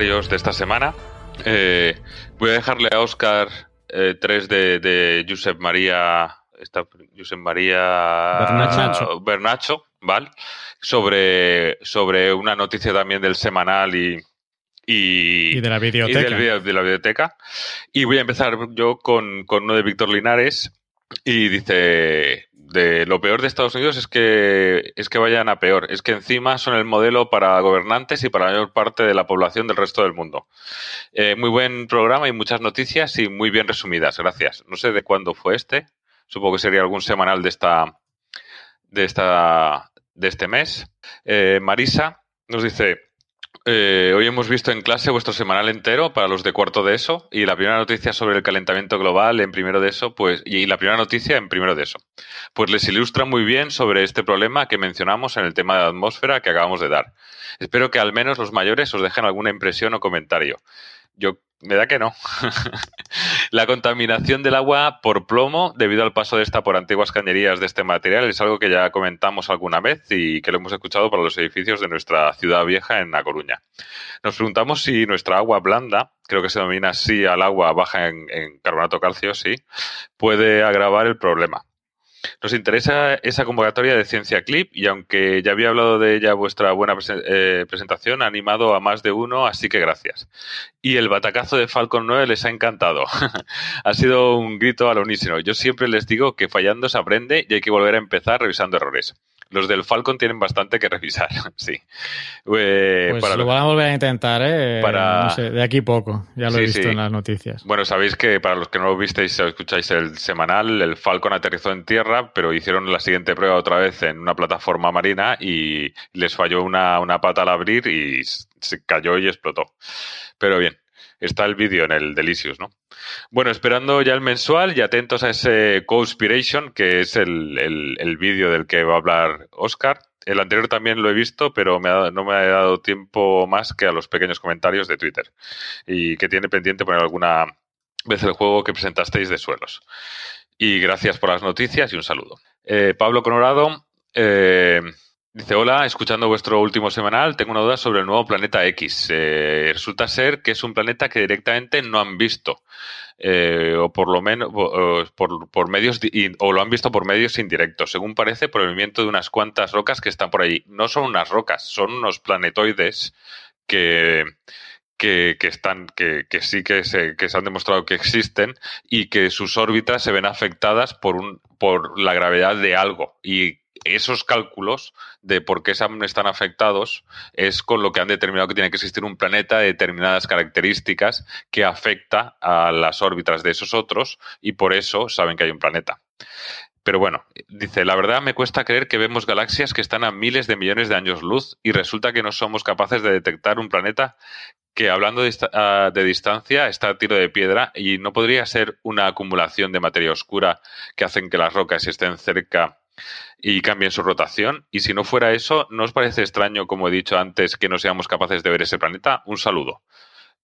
Speaker 4: Comentarios de esta semana. Eh, voy a dejarle a Oscar eh, tres de, de Josep María. Esta, Josep María
Speaker 2: Bernacho.
Speaker 4: Bernacho, ¿vale? Sobre, sobre una noticia también del semanal y, y,
Speaker 2: Y de la biblioteca.
Speaker 4: y del de la biblioteca. Y voy a empezar yo con, con uno de Víctor Linares. Y dice, de lo peor de Estados Unidos es que, es que vayan a peor. Es que encima son el modelo para gobernantes y para la mayor parte de la población del resto del mundo. Eh, muy buen programa y muchas noticias y muy bien resumidas. Gracias. No sé de cuándo fue este. Supongo que sería algún semanal de esta, de esta, de este mes. Eh, Marisa nos dice, eh, hoy hemos visto en clase vuestro semanal entero para los de cuarto de eso y la primera noticia sobre el calentamiento global en primero de eso, pues, y la primera noticia en primero de eso. Pues les ilustra muy bien sobre este problema que mencionamos en el tema de la atmósfera que acabamos de dar. Espero que al menos los mayores os dejen alguna impresión o comentario. Yo, me da que no. La contaminación del agua por plomo debido al paso de esta por antiguas cañerías de este material es algo que ya comentamos alguna vez y que lo hemos escuchado para los edificios de nuestra ciudad vieja en La Coruña. Nos preguntamos si nuestra agua blanda, creo que se denomina así al agua baja en, en carbonato calcio, sí, puede agravar el problema. Nos interesa esa convocatoria de Ciencia Clip y aunque ya había hablado de ella vuestra buena eh, presentación, ha animado a más de uno, así que gracias. Y el batacazo de Falcon 9 les ha encantado. ha sido un grito al unísono. Yo siempre les digo que fallando se aprende y hay que volver a empezar revisando errores. Los del Falcon tienen bastante que revisar, sí. Eh,
Speaker 2: Pues
Speaker 4: para
Speaker 2: lo van a volver a intentar, ¿eh?
Speaker 4: Para-
Speaker 2: No sé, de aquí poco. Ya lo he visto
Speaker 4: sí.
Speaker 2: en las noticias.
Speaker 4: Bueno, sabéis que para los que no lo visteis o escucháis el semanal, el Falcon aterrizó en tierra, pero hicieron la siguiente prueba otra vez en una plataforma marina y les falló una, una pata al abrir y se cayó y explotó. Pero bien, está el vídeo en el Delicious, ¿no? Bueno, esperando ya el mensual y atentos a ese Conspiration, que es el, el, vídeo del que va a hablar Oscar. El anterior también lo he visto, pero no me ha dado tiempo más que a los pequeños comentarios de Twitter. Y que tiene pendiente poner alguna vez el juego que presentasteis de suelos. Y gracias por las noticias y un saludo. Eh, Pablo Colorado eh, dice, hola, escuchando vuestro último semanal, tengo una duda sobre el nuevo planeta X. Eh, resulta ser que es un planeta que directamente no han visto. eh, o por lo menos por, por medios o lo han visto por medios indirectos, según parece por el movimiento de unas cuantas rocas que están por allí. No son unas rocas, son unos planetoides que, que, que están, que, que sí que se, que se han demostrado que existen y que sus órbitas se ven afectadas por un, por la gravedad de algo. Y esos cálculos de por qué están afectados es con lo que han determinado que tiene que existir un planeta de determinadas características que afecta a las órbitas de esos otros y por eso saben que hay un planeta. Pero bueno, dice, la verdad me cuesta creer que vemos galaxias que están a miles de millones de años luz y resulta que no somos capaces de detectar un planeta que hablando de, ah, de distancia está a tiro de piedra y no podría ser una acumulación de materia oscura que hacen que las rocas estén cerca y cambien su rotación. Y si no fuera eso, ¿no os parece extraño, como he dicho antes, que no seamos capaces de ver ese planeta? Un saludo.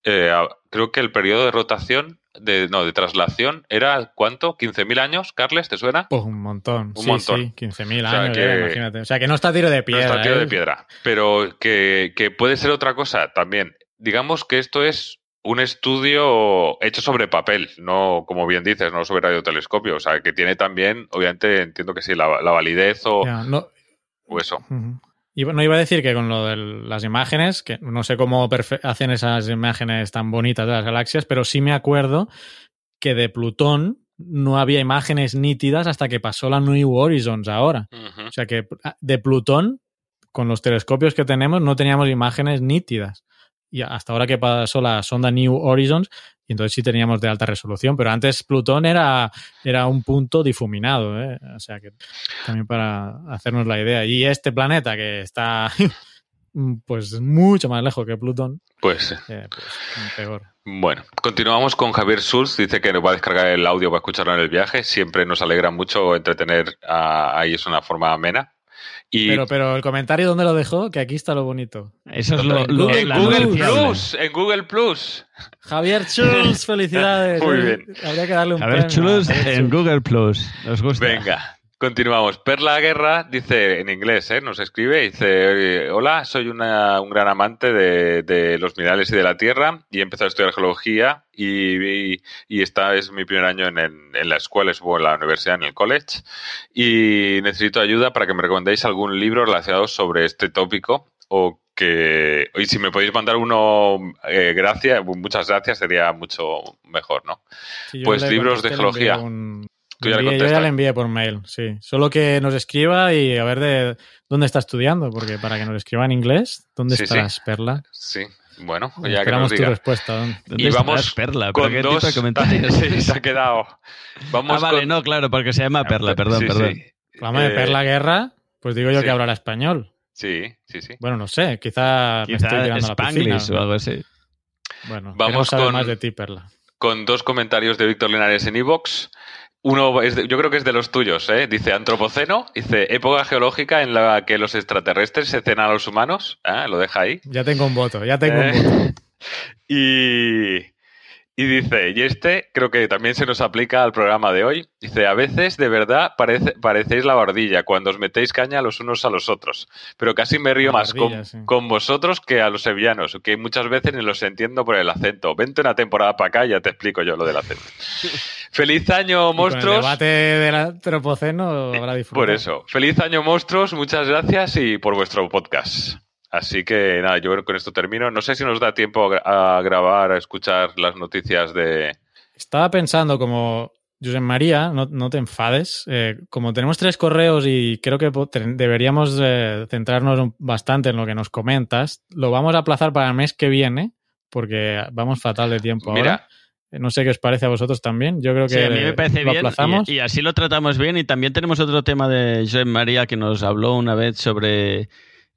Speaker 4: Eh, creo que el periodo de rotación, de, no, de traslación, era ¿cuánto? ¿15.000 años, Carles? ¿Te suena?
Speaker 2: Pues un montón.
Speaker 4: Un
Speaker 2: sí,
Speaker 4: montón.
Speaker 2: sí, 15.000
Speaker 4: O sea,
Speaker 2: años,
Speaker 4: que-
Speaker 2: eh, imagínate. O sea, que no está a tiro de
Speaker 4: No
Speaker 2: piedra.
Speaker 4: está a tiro
Speaker 2: ¿eh?
Speaker 4: de piedra. Pero que, que puede ser otra cosa también. Digamos que esto es un estudio hecho sobre papel, no, como bien dices, no sobre radiotelescopio. O sea, que tiene también, obviamente, entiendo que sí, la, la validez o,
Speaker 2: Ya, no,
Speaker 4: o eso.
Speaker 2: Iba- no iba a decir que con lo de las imágenes, que no sé cómo hacen esas imágenes tan bonitas de las galaxias, pero sí me acuerdo que de Plutón no había imágenes nítidas hasta que pasó la New Horizons ahora. O sea que ah, de Plutón, con los telescopios que tenemos, no teníamos imágenes nítidas. Y hasta ahora que pasó la sonda New Horizons, y entonces sí teníamos de alta resolución, pero antes Plutón era, era un punto difuminado, ¿eh? O sea que también para hacernos la idea. Y este planeta que está pues mucho más lejos que Plutón,
Speaker 4: Pues,
Speaker 2: eh, pues peor.
Speaker 4: bueno, continuamos con Javier Schulz. Dice que nos va a descargar el audio para escucharlo en el viaje. Siempre nos alegra mucho entretener a, ahí, es una forma amena. Y
Speaker 2: Pero, pero el comentario, ¿dónde lo dejó? Que aquí está lo bonito.
Speaker 3: Eso es lo,
Speaker 4: en
Speaker 3: lo-
Speaker 4: Google,
Speaker 3: la
Speaker 4: Google
Speaker 3: noticiable.
Speaker 4: Plus, en Google Plus.
Speaker 2: Javier Schulz, felicidades.
Speaker 4: Muy
Speaker 2: eh.
Speaker 4: bien.
Speaker 2: Habría que darle un
Speaker 3: A ver,
Speaker 2: premio Javier
Speaker 3: en. Google Plus. ¿Os gusta?
Speaker 4: Venga, Continuamos. Perla Guerra dice en inglés, ¿eh? nos escribe, dice, hola, soy una- un gran amante de, de los minerales y de la tierra y he empezado a estudiar geología y, y, y esta es mi primer año en, en- en la escuela, es en la universidad, en el college y necesito ayuda para que me recomendéis algún libro relacionado sobre este tópico o que, y si me podéis mandar uno, eh, gracias, muchas gracias, sería mucho mejor, ¿no?
Speaker 2: Sí,
Speaker 4: pues libros de geología.
Speaker 2: un-
Speaker 4: Tú ya le
Speaker 2: envié- yo ya le envié por mail, sí. Solo que nos escriba y a ver de dónde está estudiando, porque para que nos escriba en inglés, ¿dónde
Speaker 4: Sí,
Speaker 2: estás,
Speaker 4: sí.
Speaker 2: Perla?
Speaker 4: Sí, bueno, ya que
Speaker 2: Esperamos
Speaker 4: nos
Speaker 2: tu
Speaker 4: diga.
Speaker 2: respuesta. ¿dónde-
Speaker 4: Y vamos
Speaker 3: Perla? ¿Pero
Speaker 4: con
Speaker 3: qué tipo de
Speaker 4: dos...
Speaker 3: comentarios?
Speaker 4: sí, se ha quedado. Vamos
Speaker 3: ah, vale,
Speaker 4: con-
Speaker 3: no, claro, porque se llama Perla, perdón,
Speaker 4: Sí,
Speaker 3: perdón.
Speaker 4: sí.
Speaker 2: Vamos de
Speaker 4: Eh,
Speaker 2: Perla Guerra, pues digo yo
Speaker 4: sí.
Speaker 2: que hablará español.
Speaker 4: Sí, sí, sí.
Speaker 2: Bueno, no sé, quizá, me
Speaker 3: Quizá
Speaker 2: estoy tirando a la
Speaker 3: Spanglish
Speaker 2: piscina.
Speaker 3: o algo así.
Speaker 2: Bueno,
Speaker 4: Vamos con-
Speaker 2: más de ti, Perla.
Speaker 4: Con dos comentarios de Víctor Linares en Evox. Uno, es de- yo creo que es de los tuyos, ¿eh? Dice Antropoceno, dice época geológica en la que los extraterrestres se cenan a los humanos. Ah, Lo deja ahí.
Speaker 2: Ya tengo un voto, ya tengo
Speaker 4: Eh,
Speaker 2: un voto.
Speaker 4: Y, y dice, y este creo que también se nos aplica al programa de hoy. Dice, a veces de verdad parece, parecéis la bardilla cuando os metéis caña los unos a los otros. Pero casi me río
Speaker 2: La
Speaker 4: más
Speaker 2: bardilla,
Speaker 4: con,
Speaker 2: sí.
Speaker 4: con vosotros que a los sevillanos, que muchas veces ni los entiendo por el acento. Vente una temporada para acá y ya te explico yo lo del acento. Feliz año,
Speaker 2: con el
Speaker 4: monstruos.
Speaker 2: debate del antropoceno habrá disfrutado.
Speaker 4: Por eso, feliz año monstruos, muchas gracias y por vuestro podcast. Así que nada, yo creo que con esto termino. No sé si nos da tiempo a gra- a grabar, a escuchar las noticias de...
Speaker 2: Estaba pensando como, Josep María, no, no te enfades, eh, como tenemos tres correos y creo que deberíamos eh, centrarnos bastante en lo que nos comentas, lo vamos a aplazar para el mes que viene, porque vamos fatal de tiempo
Speaker 4: Mira.
Speaker 2: ahora. Eh, No sé qué os parece a vosotros también. Yo creo que
Speaker 3: Sí, a mí me parece
Speaker 2: lo
Speaker 3: bien
Speaker 2: aplazamos.
Speaker 3: y, y así lo tratamos bien. Y también tenemos otro tema de Josep María que nos habló una vez sobre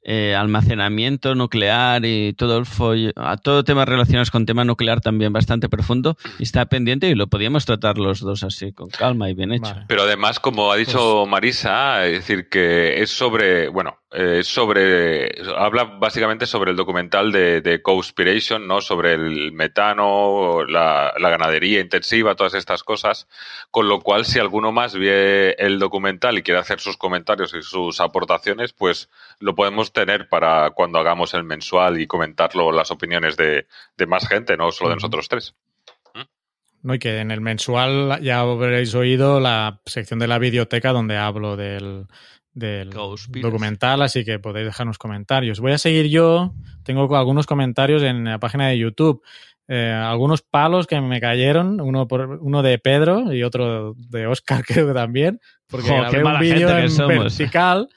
Speaker 3: eh, almacenamiento nuclear y todo el follo, a todo temas relacionados con tema nuclear también bastante profundo. Y está pendiente y lo podíamos tratar los dos así, con calma y bien hecho.
Speaker 4: Pero además, como ha
Speaker 2: Pues
Speaker 4: dicho Marisa, es decir, que es sobre, bueno, eh, es sobre, habla básicamente sobre el documental de, de Conspiration, ¿no? Sobre el metano, la, la ganadería intensiva, todas estas cosas. Con lo cual, si alguno más ve el documental y quiere hacer sus comentarios y sus aportaciones, pues lo podemos tener para cuando hagamos el mensual y comentarlo las opiniones de, de más gente, no solo de nosotros tres.
Speaker 2: No, y que en el mensual ya habréis oído la sección de la videoteca donde hablo del, del documental, así que podéis dejarnos comentarios. Voy a seguir yo, tengo algunos comentarios en la página de YouTube. Eh, algunos palos que me cayeron, uno por uno de Pedro y otro de Oscar, creo que también, porque
Speaker 3: qué
Speaker 2: grabé un vídeo en
Speaker 3: somos.
Speaker 2: vertical.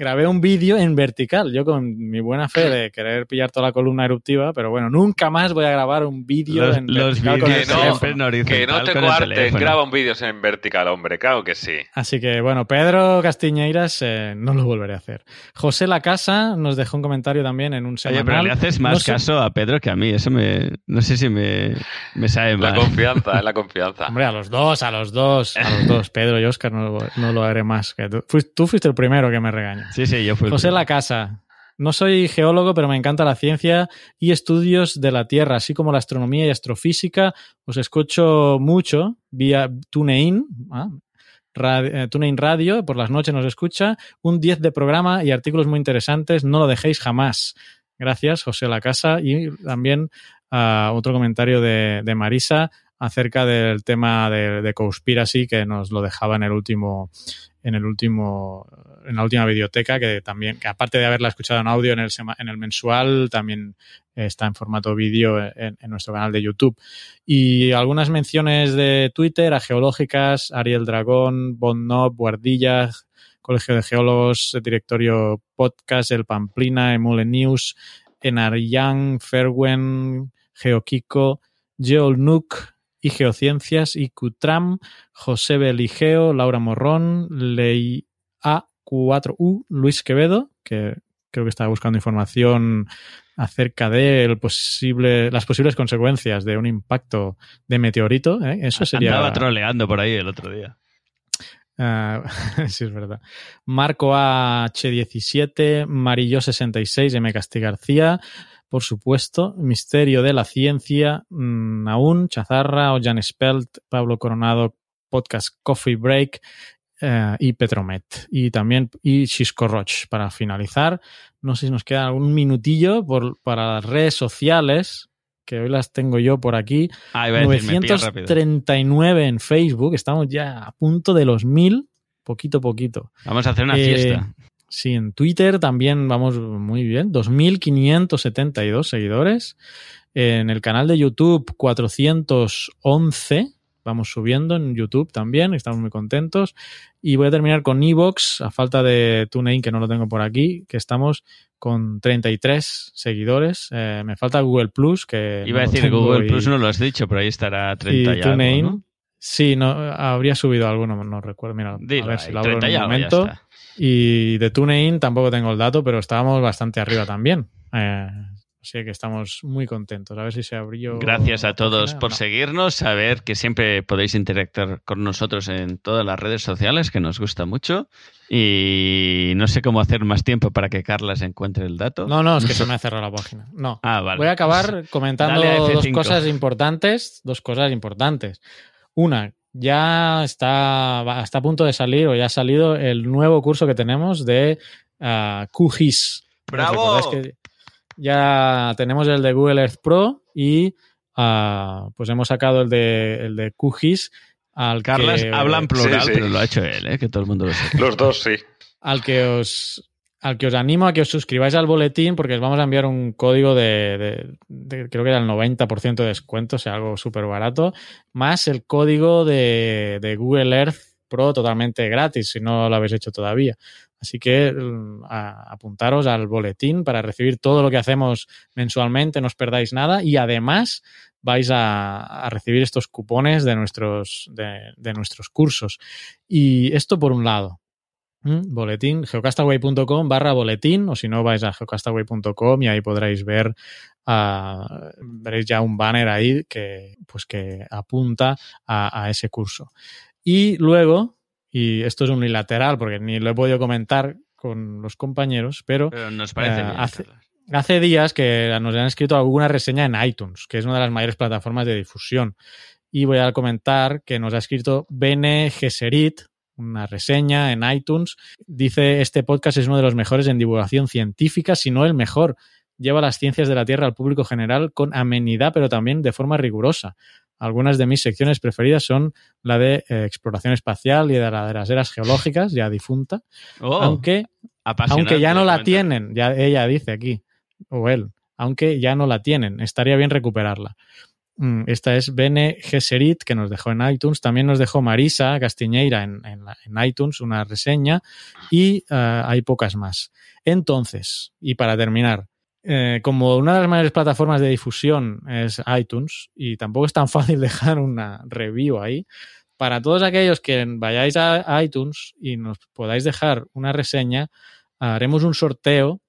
Speaker 2: Grabé un vídeo en vertical, yo con mi buena fe de querer pillar toda la columna eruptiva, pero bueno, nunca más voy a grabar un vídeo en
Speaker 3: los
Speaker 2: vertical con el
Speaker 3: vídeos
Speaker 4: Que no,
Speaker 2: teléfono.
Speaker 3: siempre en horizontal
Speaker 4: que no te
Speaker 3: teléfono.
Speaker 4: graba un vídeo en vertical, hombre, claro que sí.
Speaker 2: Así que bueno, Pedro Castiñeiras eh, no lo volveré a hacer. José La Casa nos dejó un comentario también en un
Speaker 3: Oye,
Speaker 2: semanal.
Speaker 3: pero le haces más
Speaker 2: No sé-
Speaker 3: caso a Pedro que a mí. Eso me. No sé si me, me sabe
Speaker 4: La
Speaker 3: mal.
Speaker 4: confianza, es la confianza.
Speaker 2: Hombre, a los dos, a los dos, a los dos, Pedro y Oscar no, lo- no lo haré más. que tú, tú fuiste el primero que me regañó.
Speaker 3: Sí, sí, yo fui el
Speaker 2: José
Speaker 3: primero.
Speaker 2: La Casa. No soy geólogo, pero me encanta la ciencia y estudios de la Tierra, así como la astronomía y astrofísica. Os escucho mucho vía TuneIn, ah, radi- eh, TuneIn Radio, por las noches nos escucha. Un 10 de programa y artículos muy interesantes. No lo dejéis jamás. Gracias, José La Casa. Y también ah, otro comentario de, de Marisa acerca del tema de, de Conspiracy que nos lo dejaba en el último en el último en la última videoteca que también que aparte de haberla escuchado en audio en el en el mensual también está en formato vídeo en, nuestro canal de YouTube. Y algunas menciones de Twitter a geológicas Ariel Dragón Bonnob Guardilla Colegio de Geólogos Directorio Podcast El Pamplina Emule News Enaryan Ferwen Geokiko Geolnuk y Geociencias, IQTRAM, José Beligeo, Laura Morrón, Ley A4U, Luis Quevedo, que creo que estaba buscando información acerca de el posible, las posibles consecuencias de un impacto de meteorito. ¿eh? Eso sería.
Speaker 3: Andaba troleando por ahí el otro día.
Speaker 2: Ah, sí, es verdad. Marco H17, Marillo66, M. Casti García, por supuesto. Misterio de la Ciencia, mm, Aún, Chazarra, Ojan Spelt, Pablo Coronado, Podcast Coffee Break, eh, y Petromet. Y también y Chisco Roch. Para finalizar, no sé si nos queda algún minutillo por, para las redes sociales, que hoy las tengo yo por aquí.
Speaker 31: Ah, iba a decir, me pillas rápido.
Speaker 2: 939 en Facebook. Estamos ya a punto de los 1000, poquito a poquito.
Speaker 31: Vamos a hacer una
Speaker 2: Eh,
Speaker 31: fiesta.
Speaker 2: Sí, en Twitter también vamos muy bien. 2.572 seguidores. En el canal de YouTube 411. Vamos subiendo en YouTube también. Estamos muy contentos. Y voy a terminar con Evox, a falta de TuneIn, que no lo tengo por aquí, que estamos con 33 seguidores. Eh, me falta Google Plus, que...
Speaker 31: Iba a
Speaker 2: no
Speaker 31: decir Google
Speaker 2: y-
Speaker 31: Plus, no lo has dicho, pero ahí estará 30 y,
Speaker 2: y
Speaker 31: algo,
Speaker 2: TuneIn.
Speaker 31: ¿no?
Speaker 2: Sí, no, habría subido alguno, no recuerdo. Mira,
Speaker 31: Dilo
Speaker 2: a ver si lo abro
Speaker 31: 30
Speaker 2: en
Speaker 31: y
Speaker 2: un momento. Y de TuneIn tampoco tengo el dato, pero estábamos bastante arriba también. Eh, así que estamos muy contentos. A ver si se abrió.
Speaker 31: Gracias a todos por
Speaker 2: No.
Speaker 31: seguirnos, saber que siempre podéis interactuar con nosotros en todas las redes sociales, que nos gusta mucho. Y no sé cómo hacer más tiempo para que Carlas encuentre el dato.
Speaker 2: No, no, es que se me ha cerrado la página. No.
Speaker 31: Ah, vale.
Speaker 2: Voy a acabar comentando
Speaker 31: a
Speaker 2: dos
Speaker 31: F5.
Speaker 2: cosas importantes. Dos cosas importantes. Una, ya está, está a punto de salir o ya ha salido el nuevo curso que tenemos de uh, QGIS.
Speaker 31: ¡Bravo!
Speaker 2: Ya tenemos el de Google Earth Pro y ah, pues hemos sacado el de, el de QGIS al
Speaker 31: Carlas
Speaker 2: que,
Speaker 31: habla en plural,
Speaker 32: Sí, sí.
Speaker 31: pero lo ha hecho él, ¿eh? que todo el mundo lo sepa.
Speaker 32: Los dos, sí.
Speaker 2: al que os al que os animo a que os suscribáis al boletín porque os vamos a enviar un código de, de- de- creo que era el 90% de descuento, o sea, algo súper barato, más el código de, de Google Earth Pro totalmente gratis, si no lo habéis hecho todavía. Así que mm, apuntaros al boletín para recibir todo lo que hacemos mensualmente, no os perdáis nada y además vais a, recibir estos cupones de nuestros, de, nuestros cursos. Y esto por un lado. Boletín, geocastaway.com barra boletín, o si no, vais a geocastaway.com y ahí podréis ver, veréis ya un banner ahí que, pues que apunta a ese curso. Y luego, y esto es unilateral porque ni lo he podido comentar con los compañeros, pero,
Speaker 31: Pero nos parece
Speaker 2: eh,
Speaker 31: bien.
Speaker 2: hace, hace días que nos han escrito alguna reseña en iTunes, que es una de las mayores plataformas de difusión. Y voy a comentar que nos ha escrito Bene Gesserit, una reseña en iTunes. Dice, este podcast es uno de los mejores en divulgación científica, si no el mejor. Lleva las ciencias de la Tierra al público general con amenidad, pero también de forma rigurosa. Algunas de mis secciones preferidas son la de eh, exploración espacial y de la de las eras geológicas, ya difunta,
Speaker 31: Oh,
Speaker 2: aunque, aunque ya no la tienen, ya ella dice aquí, o él, aunque ya no la tienen, estaría bien recuperarla. Mm, Esta es Bene Gesserit, que nos dejó en iTunes. También nos dejó Marisa Castiñeira en, en iTunes una reseña y eh, hay pocas más. Entonces, y para terminar, eh, como una de las mayores plataformas de difusión es iTunes y tampoco es tan fácil dejar una review ahí, para todos aquellos que vayáis a iTunes y nos podáis dejar una reseña, haremos un sorteo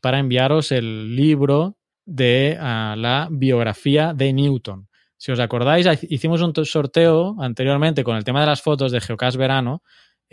Speaker 2: para enviaros el libro de ah, la biografía de Newton. Si os acordáis, hicimos un sorteo anteriormente con el tema de las fotos de Geocast Verano,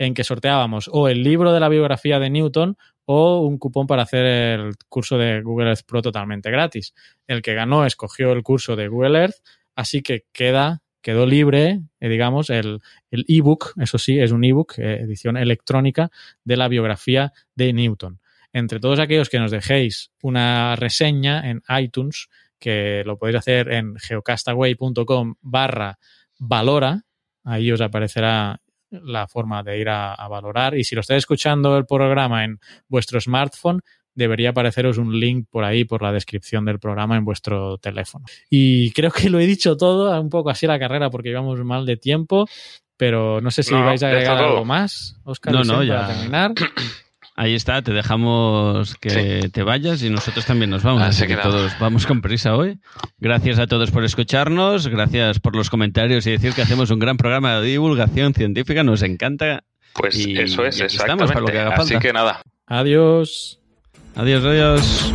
Speaker 2: en que sorteábamos o el libro de la biografía de Newton o un cupón para hacer el curso de Google Earth Pro totalmente gratis. El que ganó escogió el curso de Google Earth, así que queda, quedó libre, eh, digamos, el el ebook, eso sí, es un ebook, eh, edición electrónica de la biografía de Newton entre todos aquellos que nos dejéis una reseña en iTunes, que lo podéis hacer en geocastaway.com barra valora, ahí os aparecerá la forma de ir a, a, valorar y si lo estáis escuchando el programa en vuestro smartphone, debería apareceros un link por ahí, por la descripción del programa en vuestro teléfono. Y creo que lo he dicho todo, un poco así la carrera porque llevamos mal de tiempo, pero no sé si
Speaker 32: No,
Speaker 2: vais a agregar algo más, Oscar,
Speaker 31: No, no,
Speaker 2: para
Speaker 31: ya.
Speaker 2: terminar.
Speaker 31: Ahí está, te dejamos que te vayas y nosotros también nos vamos.
Speaker 32: Así
Speaker 31: así
Speaker 32: que
Speaker 31: que
Speaker 32: nada.
Speaker 31: todos vamos con prisa hoy. Gracias a todos por escucharnos, gracias por los comentarios y decir que hacemos un gran programa de divulgación científica, nos encanta.
Speaker 32: Pues
Speaker 31: Y-
Speaker 32: eso es,
Speaker 31: y
Speaker 32: exactamente.
Speaker 31: para lo que haga
Speaker 32: Así que nada.
Speaker 2: Adiós.
Speaker 31: Adiós, adiós.